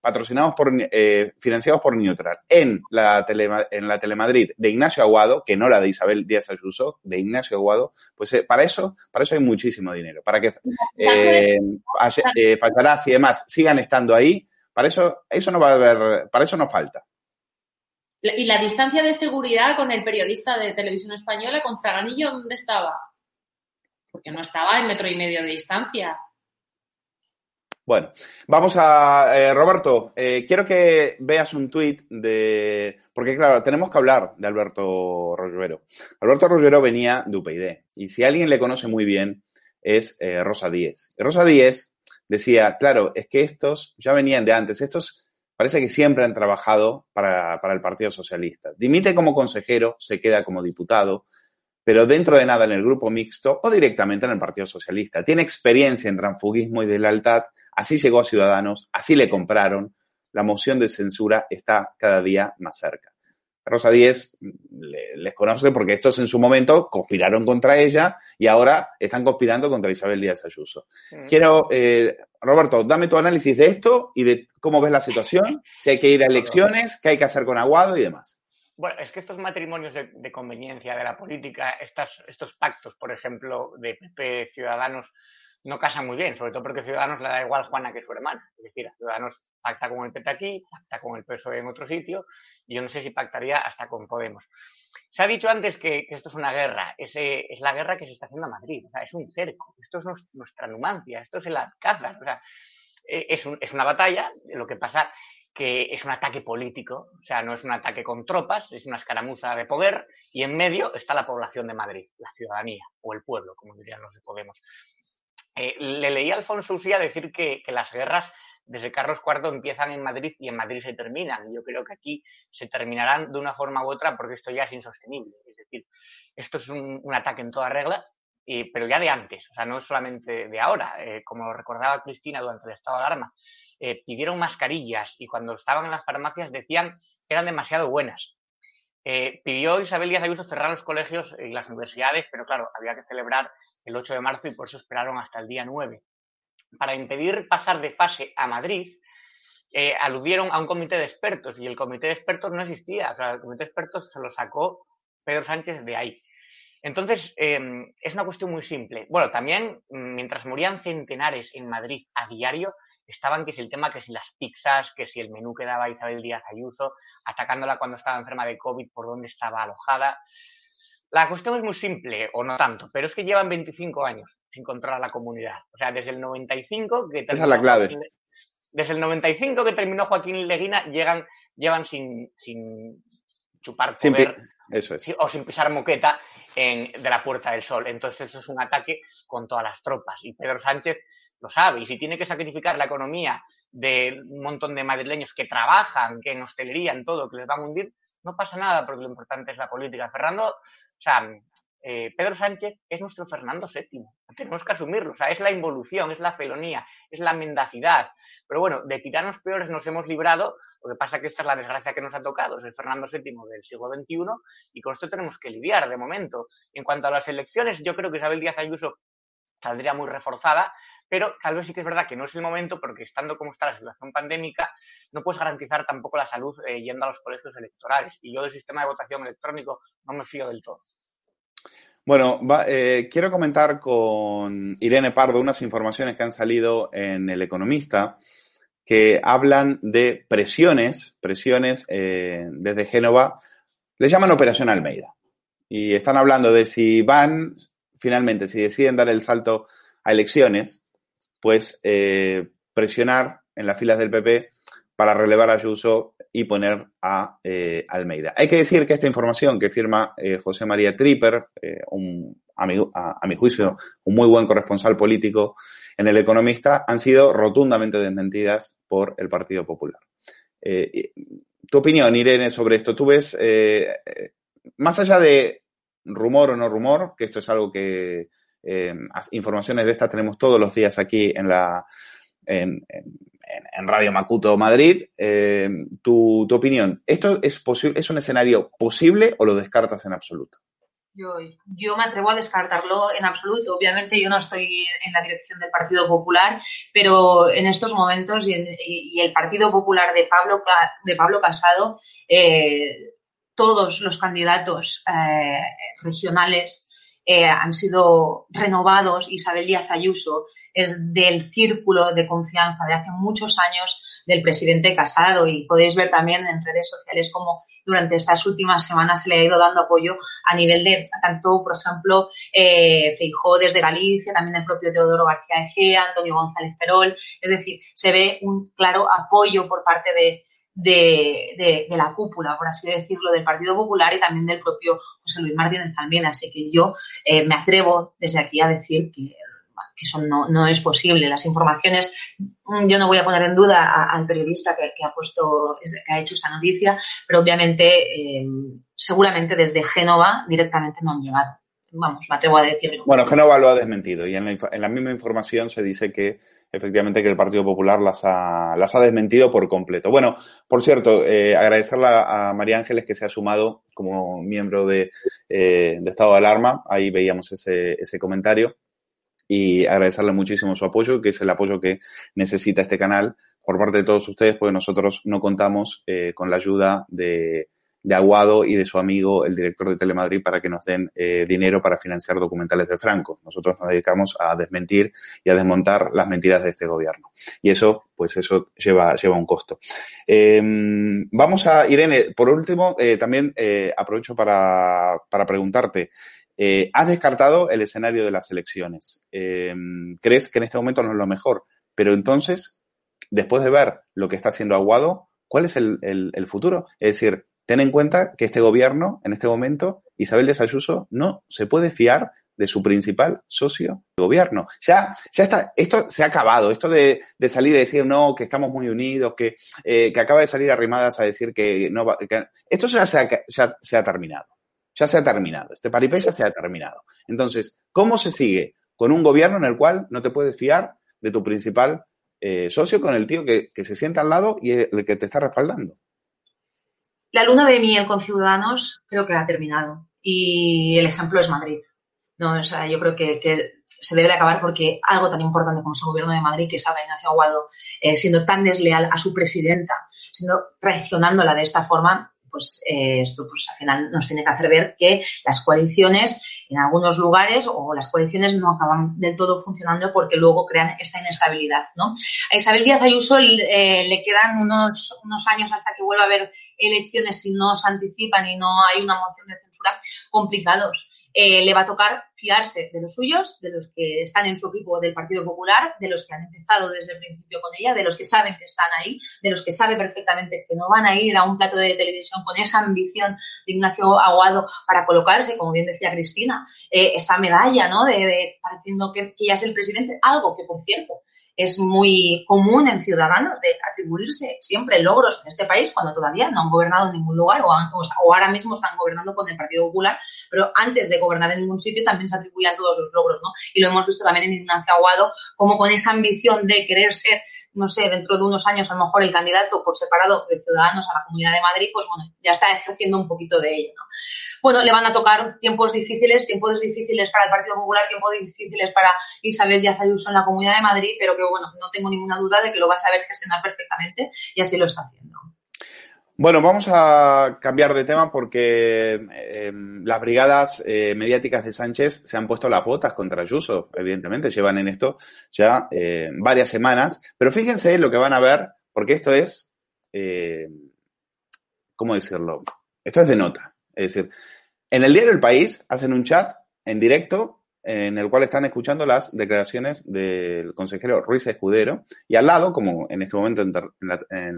patrocinados por, eh, financiados por Neutral, en la, en la Telemadrid de Ignacio Aguado, que no la de Isabel Díaz Ayuso, de Ignacio Aguado, pues eh, para eso, para eso hay muchísimo dinero, para que eh, eh, y demás sigan estando ahí, para eso, eso no va a haber, para eso no falta. ¿Y la distancia de seguridad con el periodista de televisión española, con Fraganillo, dónde estaba? Porque no estaba en metro y medio de distancia. Bueno, vamos a. Eh, Roberto, eh, quiero que veas un tuit de. Porque, claro, tenemos que hablar de Alberto Rollero. Alberto Rollero venía de UPyD. Y si alguien le conoce muy bien, es eh, Rosa Díez. Rosa Díez decía, claro, es que estos ya venían de antes. Estos parece que siempre han trabajado para, para el Partido Socialista. Dimite como consejero, se queda como diputado pero dentro de nada en el grupo mixto o directamente en el Partido Socialista. Tiene experiencia en transfugismo y de lealtad Así llegó a Ciudadanos, así le compraron. La moción de censura está cada día más cerca. Rosa Díez les conoce porque estos en su momento conspiraron contra ella y ahora están conspirando contra Isabel Díaz Ayuso. Mm. Quiero, eh, Roberto, dame tu análisis de esto y de cómo ves la situación, que hay que ir a elecciones, qué hay que hacer con Aguado y demás. Bueno, es que estos matrimonios de, conveniencia de la política, estos pactos, por ejemplo, de PP Ciudadanos, no casa muy bien, sobre todo porque Ciudadanos le da igual Juana que su hermana. Es decir, Ciudadanos pacta con el PP aquí, pacta con el PSOE en otro sitio, y yo no sé si pactaría hasta con Podemos. Se ha dicho antes que, esto es una guerra, es, la guerra que se está haciendo a Madrid, es un cerco, esto es nuestra Numancia, esto es el Alcázar, o e, es, es una batalla, lo que pasa que es un ataque político, o sea, no es un ataque con tropas, es una escaramuza de poder y en medio está la población de Madrid, la ciudadanía o el pueblo, como dirían los de Podemos. Eh, le leí a Alfonso Usía decir que, las guerras desde Carlos IV empiezan en Madrid y en Madrid se terminan. Yo creo que aquí se terminarán de una forma u otra porque esto ya es insostenible. Es decir, esto es un, ataque en toda regla, pero ya de antes, o sea, no solamente de ahora. Eh, como recordaba Cristina durante el estado de alarma, eh, pidieron mascarillas y cuando estaban en las farmacias decían que eran demasiado buenas. Eh, pidió Isabel Díaz Ayuso cerrar los colegios y las universidades, pero claro, había que celebrar el 8 de marzo y por eso esperaron hasta el día 9. Para impedir pasar de fase a Madrid, eh, aludieron a un comité de expertos y el comité de expertos no existía. O sea, el comité de expertos se lo sacó Pedro Sánchez de ahí. Entonces, em, es una cuestión muy simple. Bueno, también, mientras morían centenares en Madrid a diario, estaban que si el tema, que si las pizzas, que si el menú que daba Isabel Díaz Ayuso, atacándola cuando estaba enferma de COVID, por dónde estaba alojada. La cuestión es muy simple, o no tanto, pero es que llevan 25 años sin controlar la comunidad. O sea, desde el 95 que Esa es la clave. desde el 95 que terminó Joaquín Leguina, llegan, llevan sin, sin chupar poder eso es. o sin pisar moqueta en, de la Puerta del Sol. Entonces eso es un ataque con todas las tropas. Y Pedro Sánchez lo sabe. Y si tiene que sacrificar la economía de un montón de madrileños que trabajan, que en hostelería, en todo, que les van a hundir, no pasa nada porque lo importante es la política. Fernando, o sea, eh, Pedro Sánchez es nuestro Fernando VII. Tenemos que asumirlo. O sea, es la involución, es la felonía, es la mendacidad. Pero bueno, de tiranos peores nos hemos librado. Lo que pasa es que esta es la desgracia que nos ha tocado. Es el Fernando VII del siglo XXI y con esto tenemos que lidiar de momento. En cuanto a las elecciones, yo creo que Isabel Díaz Ayuso saldría muy reforzada, pero tal vez sí que es verdad que no es el momento porque estando como está la situación pandémica, no puedes garantizar tampoco la salud eh, yendo a los colegios electorales. Y yo del sistema de votación electrónico no me fío del todo. Bueno, eh, quiero comentar con Irene Pardo unas informaciones que han salido en El Economista que hablan de presiones, presiones eh, desde Génova, le llaman Operación Almeida. Y están hablando de si van, finalmente, si deciden dar el salto a elecciones, pues eh, presionar en las filas del PP para relevar a Ayuso y poner a eh, Almeida. Hay que decir que esta información que firma eh, José María Tripper, un, a, mi, juicio, un muy buen corresponsal político en El Economista, han sido rotundamente desmentidas por el Partido Popular. tu opinión, Irene, sobre esto. ¿Tú ves, más allá de rumor o no rumor, que esto es algo que eh, informaciones de estas tenemos todos los días aquí en la en, Radio Macuto Madrid. Eh, tu, opinión, ¿esto es, posible, es un escenario posible o lo descartas en absoluto? Yo, yo, me atrevo a descartarlo en absoluto. Obviamente yo no estoy en la dirección del Partido Popular, pero en estos momentos y, el Partido Popular de Pablo, de Pablo Casado, eh, todos los candidatos regionales eh, han sido renovados. Isabel Díaz Ayuso es del círculo de confianza de hace muchos años del presidente Casado y podéis ver también en redes sociales como durante estas últimas semanas se le ha ido dando apoyo a nivel de tanto, por ejemplo, eh, Feijó desde Galicia, también el propio Teodoro García Egea, Antonio González Ferol. Es decir, se ve un claro apoyo por parte de, de, la cúpula, por así decirlo, del Partido Popular y también del propio José Luis Martínez Almeida. Así que yo eh, me atrevo desde aquí a decir que, eso no, es posible. Las informaciones, mm, yo no voy a poner en duda al periodista que, ha puesto, que ha hecho esa noticia, pero obviamente, eh, seguramente desde Génova directamente no han llegado. Vamos, me atrevo a decirlo. Bueno, Génova lo ha desmentido y en la misma información se dice que efectivamente que el Partido Popular las ha, las ha desmentido por completo. Bueno, por cierto, eh, agradecerle a María Ángeles que se ha sumado como miembro de, eh, de estado de alarma. Ahí veíamos ese, ese comentario. Y agradecerle muchísimo su apoyo, que es el apoyo que necesita este canal por parte de todos ustedes, porque nosotros no contamos eh, con la ayuda de de Aguado y de su amigo, el director de Telemadrid, para que nos den eh, dinero para financiar documentales de Franco. Nosotros nos dedicamos a desmentir y a desmontar las mentiras de este gobierno. Y eso, pues eso lleva, lleva un costo. Eh, vamos a, Irene, por último, eh, también eh, aprovecho para, para preguntarte. ¿Has descartado el escenario de las elecciones? Eh, ¿Crees que en este momento no es lo mejor? Pero entonces, después de ver lo que está haciendo Aguado, ¿cuál es el, el futuro? Es decir, ten en cuenta que este gobierno, en este momento, Isabel de Sayuso, no se puede fiar de su principal socio de gobierno. Ya, ya está, esto se ha acabado, esto de, salir y decir no, que estamos muy unidos, que, eh, que acaba de salir arrimadas a decir que no va, esto ya se, ha, terminado. Ya se ha terminado. Este paripé ya se ha terminado. Entonces, ¿cómo se sigue con un gobierno en el cual no te puedes fiar de tu principal eh, socio, con el tío que se sienta al lado y el que te está respaldando? La luna de miel con Ciudadanos creo que ha terminado y el ejemplo es Madrid. No, o sea, yo creo que, se debe de acabar porque algo tan importante como es el gobierno de Madrid, que salga Ignacio Aguado eh, siendo tan desleal a su presidenta, siendo traicionándola de esta forma, pues eh, esto pues al final nos tiene que hacer ver que las coaliciones en algunos lugares o las coaliciones no acaban del todo funcionando porque luego crean esta inestabilidad, ¿no? A Isabel Díaz Ayuso eh, le quedan unos, unos años hasta que vuelva a haber elecciones si no se anticipan y no hay una moción de censura complicados eh, le va a tocar fiarse de los suyos, de los que están en su equipo del Partido Popular, de los que han empezado desde el principio con ella, de los que saben que están ahí, de los que sabe perfectamente que no van a ir a un plato de televisión con esa ambición de Ignacio Aguado para colocarse, como bien decía Cristina, eh, esa medalla, ¿no? De, de pareciendo que, que ya es el presidente, algo que, por cierto, es muy común en ciudadanos de atribuirse siempre logros en este país cuando todavía no han gobernado en ningún lugar o, o, ahora mismo están gobernando con el Partido Popular, pero antes de gobernar en ningún sitio también se atribuían todos los logros, ¿no? Y lo hemos visto también en Ignacio Aguado, como con esa ambición de querer ser no sé, dentro de unos años a lo mejor el candidato por separado de Ciudadanos a la Comunidad de Madrid, pues bueno, ya está ejerciendo un poquito de ello, ¿no? Bueno, le van a tocar tiempos difíciles, tiempos difíciles para el Partido Popular, tiempos difíciles para Isabel Díaz Ayuso en la Comunidad de Madrid, pero que bueno, no tengo ninguna duda de que lo va a saber gestionar perfectamente y así lo está haciendo. Bueno, vamos a cambiar de tema porque eh, las brigadas eh, mediáticas de Sánchez se han puesto las botas contra Ayuso, evidentemente, llevan en esto ya eh, varias semanas, pero fíjense lo que van a ver, porque esto es, ¿cómo decirlo? Esto es de nota. Es decir, en el diario El País hacen un chat en directo en el cual están escuchando las declaraciones del consejero Ruiz Escudero y al lado, como en este momento en,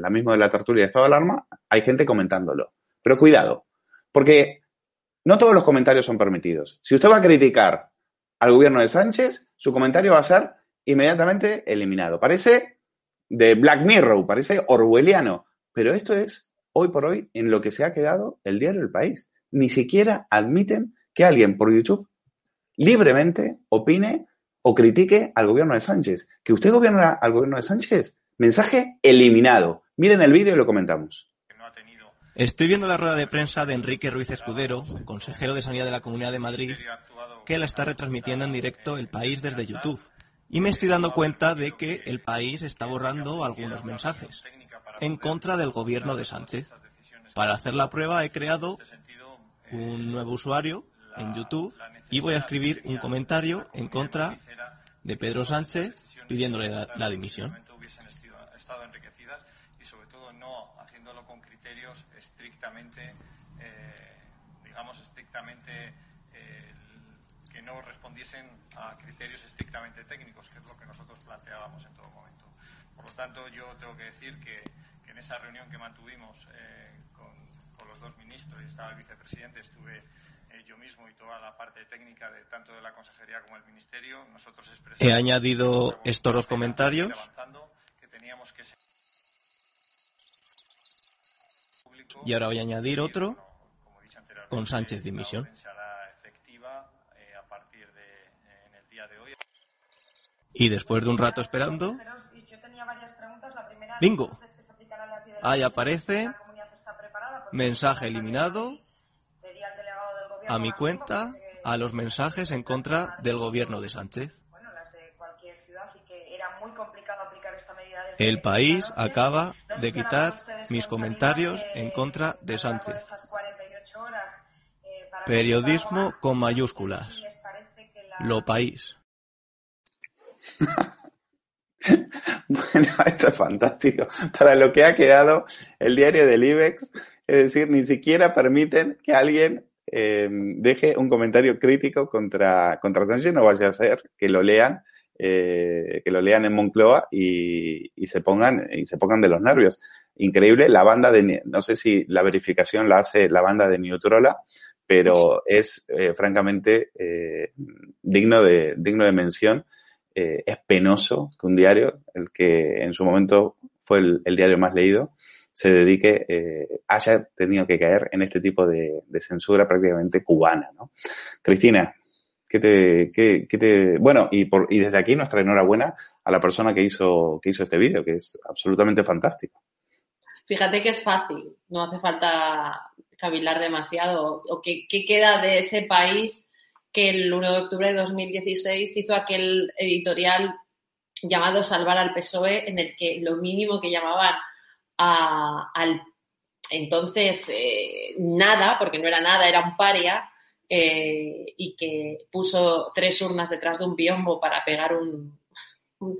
la, misma de la tertulia de estado de alarma, hay gente comentándolo. Pero cuidado, porque no todos los comentarios son permitidos. Si usted va a criticar al gobierno de Sánchez, su comentario va a ser inmediatamente eliminado. Parece de Black Mirror, parece orwelliano, pero esto es hoy por hoy en lo que se ha quedado el diario El País. Ni siquiera admiten que alguien por YouTube libremente opine o critique al gobierno de Sánchez. ¿Que usted gobierna al gobierno de Sánchez? Mensaje eliminado. Miren el vídeo y lo comentamos. Estoy viendo la rueda de prensa de Enrique Ruiz Escudero, consejero de Sanidad de la Comunidad de Madrid, que la está retransmitiendo en directo El País desde YouTube. Y me estoy dando cuenta de que El País está borrando algunos mensajes en contra del gobierno de Sánchez. Para hacer la prueba he creado un nuevo usuario en YouTube y voy a escribir un comentario en contra de Pedro Sánchez pidiéndole la, la dimisión. estrictamente, eh, digamos, estrictamente eh, que no respondiesen a criterios estrictamente técnicos, que es lo que nosotros planteábamos en todo momento. Por lo tanto, yo tengo que decir que, que en esa reunión que mantuvimos eh, con, con, los dos ministros y estaba el vicepresidente, estuve eh, yo mismo y toda la parte técnica de tanto de la consejería como el ministerio, nosotros expresamos. He añadido estos dos comentarios. Que teníamos que y ahora voy a añadir otro con Sánchez dimisión. Y después de un rato esperando, bingo, ahí aparece mensaje eliminado a mi cuenta a los mensajes en contra del gobierno de Sánchez. El país acaba de quitar mis comentarios en contra de Sánchez. Periodismo con mayúsculas. Lo país. bueno, esto es fantástico. Para lo que ha quedado el diario del IBEX, es decir, ni siquiera permiten que alguien eh, deje un comentario crítico contra, contra Sánchez, no vaya a ser que lo lean, eh, que lo lean en Moncloa y, y, se pongan, y se pongan de los nervios. Increíble, la banda de, no sé si la verificación la hace la banda de Neutrola, pero es eh, francamente eh, digno, de, digno de mención. Eh, es penoso que un diario, el que en su momento fue el diario más leído, se dedique, eh, haya tenido que caer en este tipo de, censura prácticamente cubana. ¿no? Cristina, ¿qué te, qué, qué te, bueno, y, por, y desde aquí nuestra enhorabuena a la persona que hizo, que hizo este vídeo, que es absolutamente fantástico. Fíjate que es fácil, no hace falta cavilar demasiado. ¿O qué, qué queda de ese país que el 1 de octubre de 2016 hizo aquel editorial llamado Salvar al PSOE, en el que lo mínimo que llamaban a, al entonces eh, nada, porque no era nada, era un paria, eh, y que puso tres urnas detrás de un biombo para pegar un, un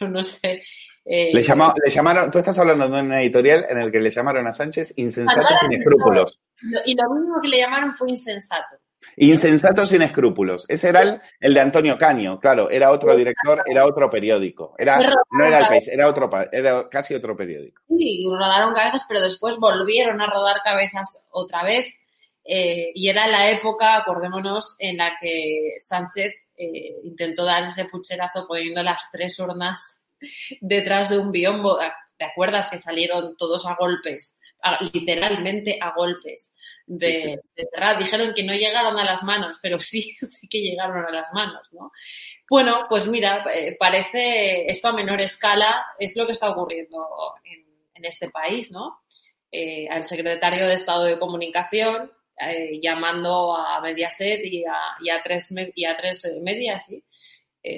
no sé, eh, le, llama, le, llamaron, tú estás hablando de un editorial en el que le llamaron a Sánchez insensato sin escrúpulos. Y lo mismo que le llamaron fue insensato. Insensato sin escrúpulos. Ese era el, el, de Antonio Caño, claro, era otro director, era otro periódico. Era, no era el país, era otro era casi otro periódico. Sí, rodaron cabezas, pero después volvieron a rodar cabezas otra vez. Eh, y era la época, acordémonos, en la que Sánchez eh, intentó dar ese pucherazo poniendo las tres urnas detrás de un biombo. ¿Te acuerdas que salieron todos a golpes? A, literalmente a golpes. De, de, verdad, dijeron que no llegaron a las manos, pero sí, sí que llegaron a las manos, ¿no? Bueno, pues mira, eh, parece esto a menor escala, es lo que está ocurriendo en, en este país, ¿no? Eh, al secretario de Estado de Comunicación eh, llamando a Mediaset y a, y a tres, y a tres medias, ¿sí?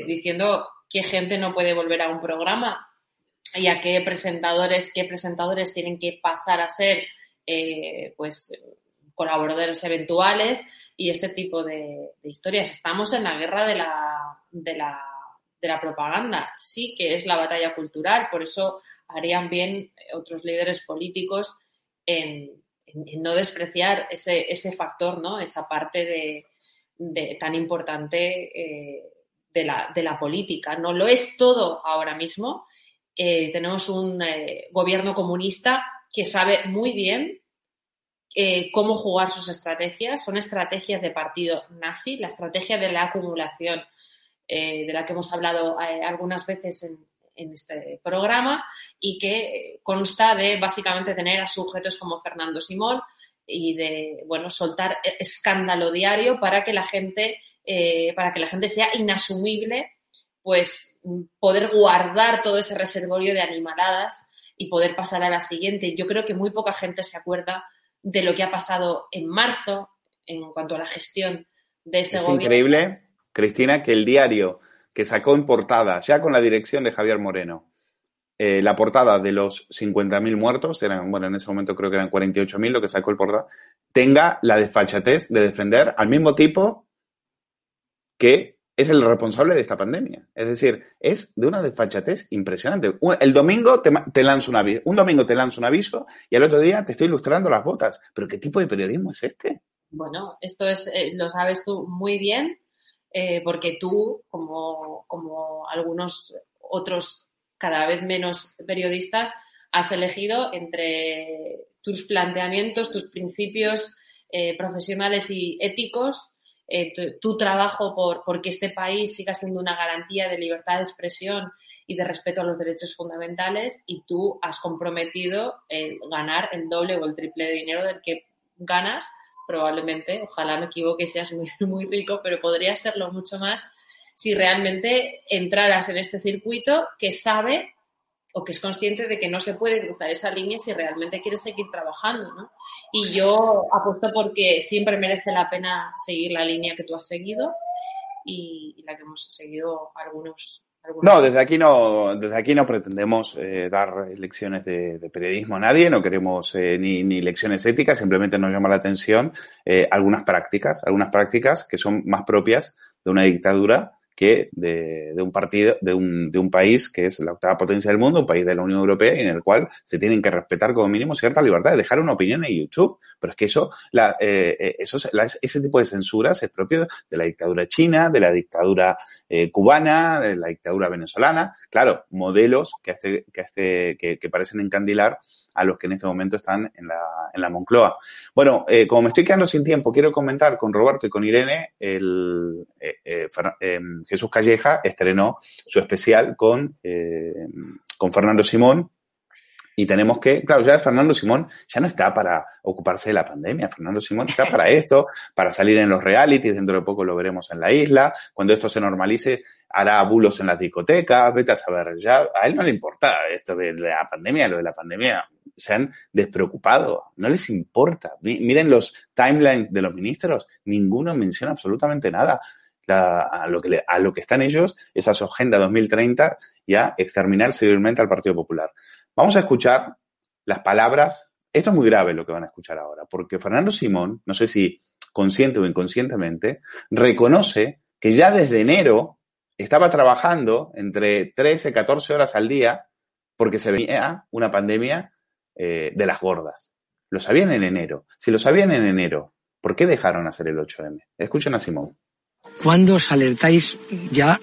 diciendo qué gente no puede volver a un programa y a qué presentadores, qué presentadores tienen que pasar a ser eh, pues colaboradores eventuales y este tipo de, historias. Estamos en la guerra de la, de la, de la propaganda. Sí que es la batalla cultural, por eso harían bien otros líderes políticos en, no despreciar ese, ese factor, ¿no? Esa parte de, tan importante eh, de la, de la política. No lo es todo ahora mismo. Eh, tenemos un eh, gobierno comunista que sabe muy bien eh, cómo jugar sus estrategias. Son estrategias de partido nazi, la estrategia de la acumulación, eh, de la que hemos hablado eh, algunas veces en, este programa, y que consta de básicamente tener a sujetos como Fernando Simón y de, bueno, soltar escándalo diario para que la gente para que la gente sea inasumible, pues poder guardar todo ese reservorio de animaladas y poder pasar a la siguiente. Yo creo que muy poca gente se acuerda de lo que ha pasado en marzo en cuanto a la gestión de este es gobierno. increíble, Cristina, que el diario que sacó en portada, ya con la dirección de Javier Moreno, eh, la portada de los 50.000 muertos, eran, bueno, en ese momento creo que eran 48.000 lo que sacó el portada, tenga la desfachatez de defender al mismo tipo que es el responsable de esta pandemia. Es decir, es de una desfachatez impresionante. El domingo te, lanzo un aviso, un domingo te lanzo un aviso y al otro día te estoy ilustrando las botas. ¿Pero qué tipo de periodismo es este? Bueno, esto es, eh, lo sabes tú muy bien, eh, porque tú, como, como algunos otros cada vez menos periodistas, has elegido entre tus planteamientos, tus principios eh, profesionales y éticos, eh, tu, trabajo por porque este país siga siendo una garantía de libertad de expresión y de respeto a los derechos fundamentales y tú has comprometido el ganar el doble o el triple de dinero del que ganas probablemente, ojalá me equivoque seas muy, muy rico, pero podría serlo mucho más si realmente entraras en este circuito que sabe o que es consciente de que no se puede cruzar esa línea si realmente quieres seguir trabajando, ¿no? Y yo apuesto porque siempre merece la pena seguir la línea que tú has seguido y, y la que hemos seguido algunos No, desde aquí no, desde aquí no pretendemos eh, dar lecciones de, de, periodismo a nadie, no queremos eh, ni, ni, lecciones éticas, simplemente nos llama la atención eh, algunas prácticas, algunas prácticas que son más propias de una dictadura que de, de, un partido, de un, de un país que es la octava potencia del mundo, un país de la Unión Europea y en el cual se tienen que respetar como mínimo cierta libertad de dejar una opinión en YouTube. Pero es que eso, la, eh, eso la, ese tipo de censuras es propio de la dictadura china, de la dictadura eh, cubana, de la dictadura venezolana. Claro, modelos que, este, que, este, que, que parecen encandilar a los que en este momento están en la, en la Moncloa. Bueno, eh, como me estoy quedando sin tiempo, quiero comentar con Roberto y con Irene, el, eh, eh, Jesús Calleja estrenó su especial con, con Fernando Simón, y tenemos que, claro, ya Fernando Simón ya no está para ocuparse de la pandemia. Fernando Simón está para esto, para salir en los realities, dentro de poco lo veremos en la isla. Cuando esto se normalice, hará bulos en las discotecas, vete a saber. Ya a él no le importa esto de la pandemia, lo de la pandemia. Se han despreocupado, no les importa. Miren los timelines de los ministros, ninguno menciona absolutamente nada. A, lo que a lo que están ellos es a su agenda 2030 y a exterminar civilmente al Partido Popular. Vamos a escuchar las palabras. Esto es muy grave lo que van a escuchar ahora, porque Fernando Simón, no sé si consciente o inconscientemente, reconoce que ya desde enero estaba trabajando entre 13 y 14 horas al día porque se venía una pandemia eh, de las gordas. Lo sabían en enero. Si lo sabían en enero, ¿por qué dejaron hacer el 8M? Escuchen a Simón. ¿Cuándo os alertáis ya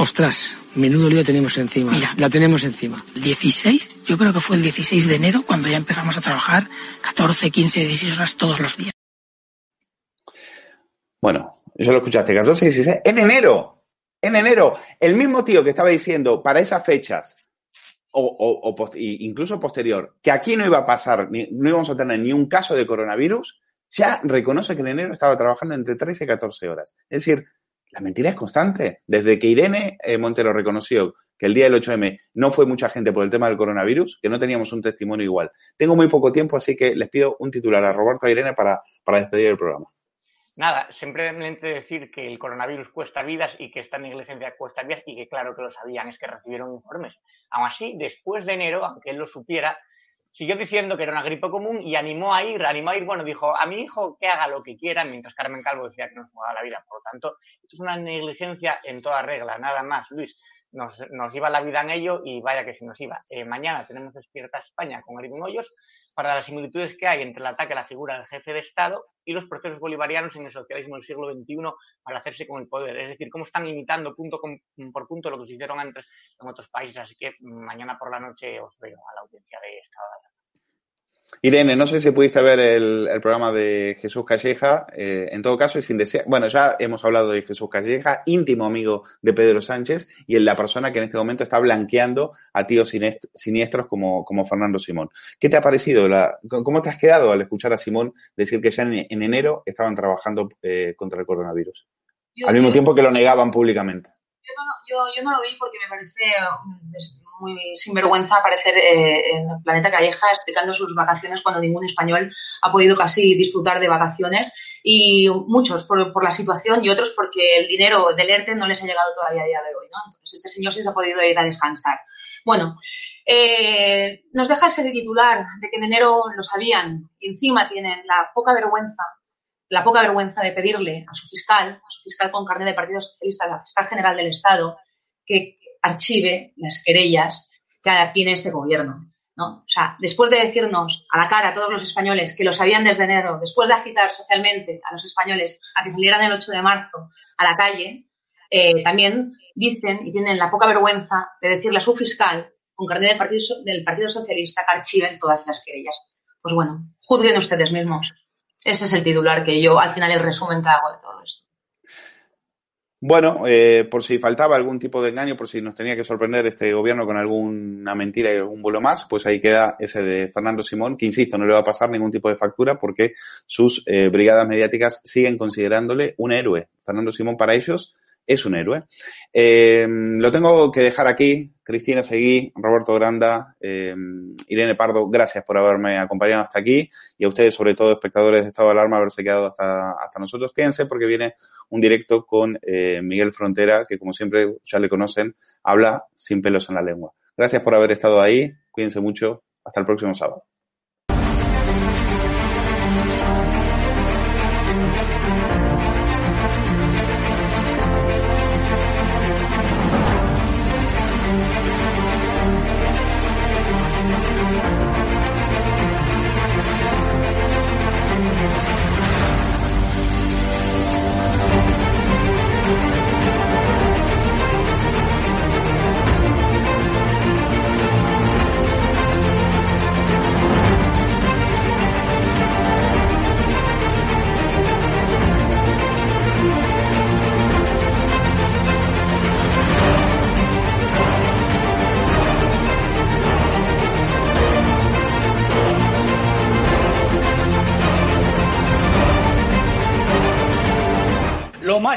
Ostras, menudo lío tenemos encima. Mira, la tenemos encima. 16, yo creo que fue el 16 de enero cuando ya empezamos a trabajar 14, 15, 16 horas todos los días. Bueno, eso lo escuchaste, 14, 16, en enero, en enero, el mismo tío que estaba diciendo para esas fechas, o, o, o post, incluso posterior, que aquí no iba a pasar, ni, no íbamos a tener ni un caso de coronavirus, ya reconoce que en enero estaba trabajando entre 13 y 14 horas. Es decir, la mentira es constante. Desde que Irene eh, Montero reconoció que el día del 8M no fue mucha gente por el tema del coronavirus, que no teníamos un testimonio igual. Tengo muy poco tiempo, así que les pido un titular a Roberto a Irene para, para despedir el programa. Nada, simplemente decir que el coronavirus cuesta vidas y que esta negligencia cuesta vidas y que claro que lo sabían, es que recibieron informes. Aún así, después de enero, aunque él lo supiera, siguió diciendo que era una gripe común y animó a ir, animó a ir, bueno, dijo a mi hijo que haga lo que quiera, mientras Carmen Calvo decía que nos jugaba la vida. Por lo tanto, esto es una negligencia en toda regla, nada más, Luis. Nos, nos iba la vida en ello y vaya que si nos iba. Eh, mañana tenemos Despierta España con Eric Hoyos para las similitudes que hay entre el ataque a la figura del jefe de Estado y los procesos bolivarianos en el socialismo del siglo XXI para hacerse con el poder. Es decir, cómo están imitando punto con, por punto lo que se hicieron antes en otros países. Así que mañana por la noche os veo a la audiencia de Estado. Irene, no sé si pudiste ver el, el programa de Jesús Calleja. Eh, en todo caso, y sin desear. Bueno, ya hemos hablado de Jesús Calleja, íntimo amigo de Pedro Sánchez y la persona que en este momento está blanqueando a tíos siniestros como, como Fernando Simón. ¿Qué te ha parecido? La, ¿Cómo te has quedado al escuchar a Simón decir que ya en, en enero estaban trabajando eh, contra el coronavirus? Yo, al mismo yo, tiempo que lo negaban públicamente. Yo no, yo no lo vi porque me parece muy sinvergüenza aparecer eh, en el planeta Calleja explicando sus vacaciones cuando ningún español ha podido casi disfrutar de vacaciones y muchos por, por, la situación y otros porque el dinero del ERTE no les ha llegado todavía a día de hoy. ¿no? Entonces este señor sí se ha podido ir a descansar. Bueno, eh, nos deja ese titular de que en enero lo sabían y encima tienen la poca vergüenza la poca vergüenza de pedirle a su fiscal, a su fiscal con carnet de Partido Socialista, a la fiscal general del Estado, que archive las querellas que tiene este gobierno. ¿no? O sea, después de decirnos a la cara a todos los españoles que lo sabían desde enero, después de agitar socialmente a los españoles a que salieran el 8 de marzo a la calle, eh, también dicen y tienen la poca vergüenza de decirle a su fiscal con carnet del Partido, del Partido Socialista que archiven todas esas querellas. Pues bueno, juzguen ustedes mismos. Ese es el titular que yo al final el resumen que hago de todo. Bueno, eh, por si faltaba algún tipo de engaño, por si nos tenía que sorprender este gobierno con alguna mentira y algún vuelo más, pues ahí queda ese de Fernando Simón, que insisto, no le va a pasar ningún tipo de factura porque sus eh, brigadas mediáticas siguen considerándole un héroe. Fernando Simón para ellos es un héroe. Eh, lo tengo que dejar aquí. Cristina Seguí, Roberto Granda, eh, Irene Pardo, gracias por haberme acompañado hasta aquí y a ustedes, sobre todo espectadores de Estado de Alarma, haberse quedado hasta, hasta nosotros. Quédense porque viene un directo con eh, Miguel Frontera, que como siempre ya le conocen, habla sin pelos en la lengua. Gracias por haber estado ahí, cuídense mucho, hasta el próximo sábado.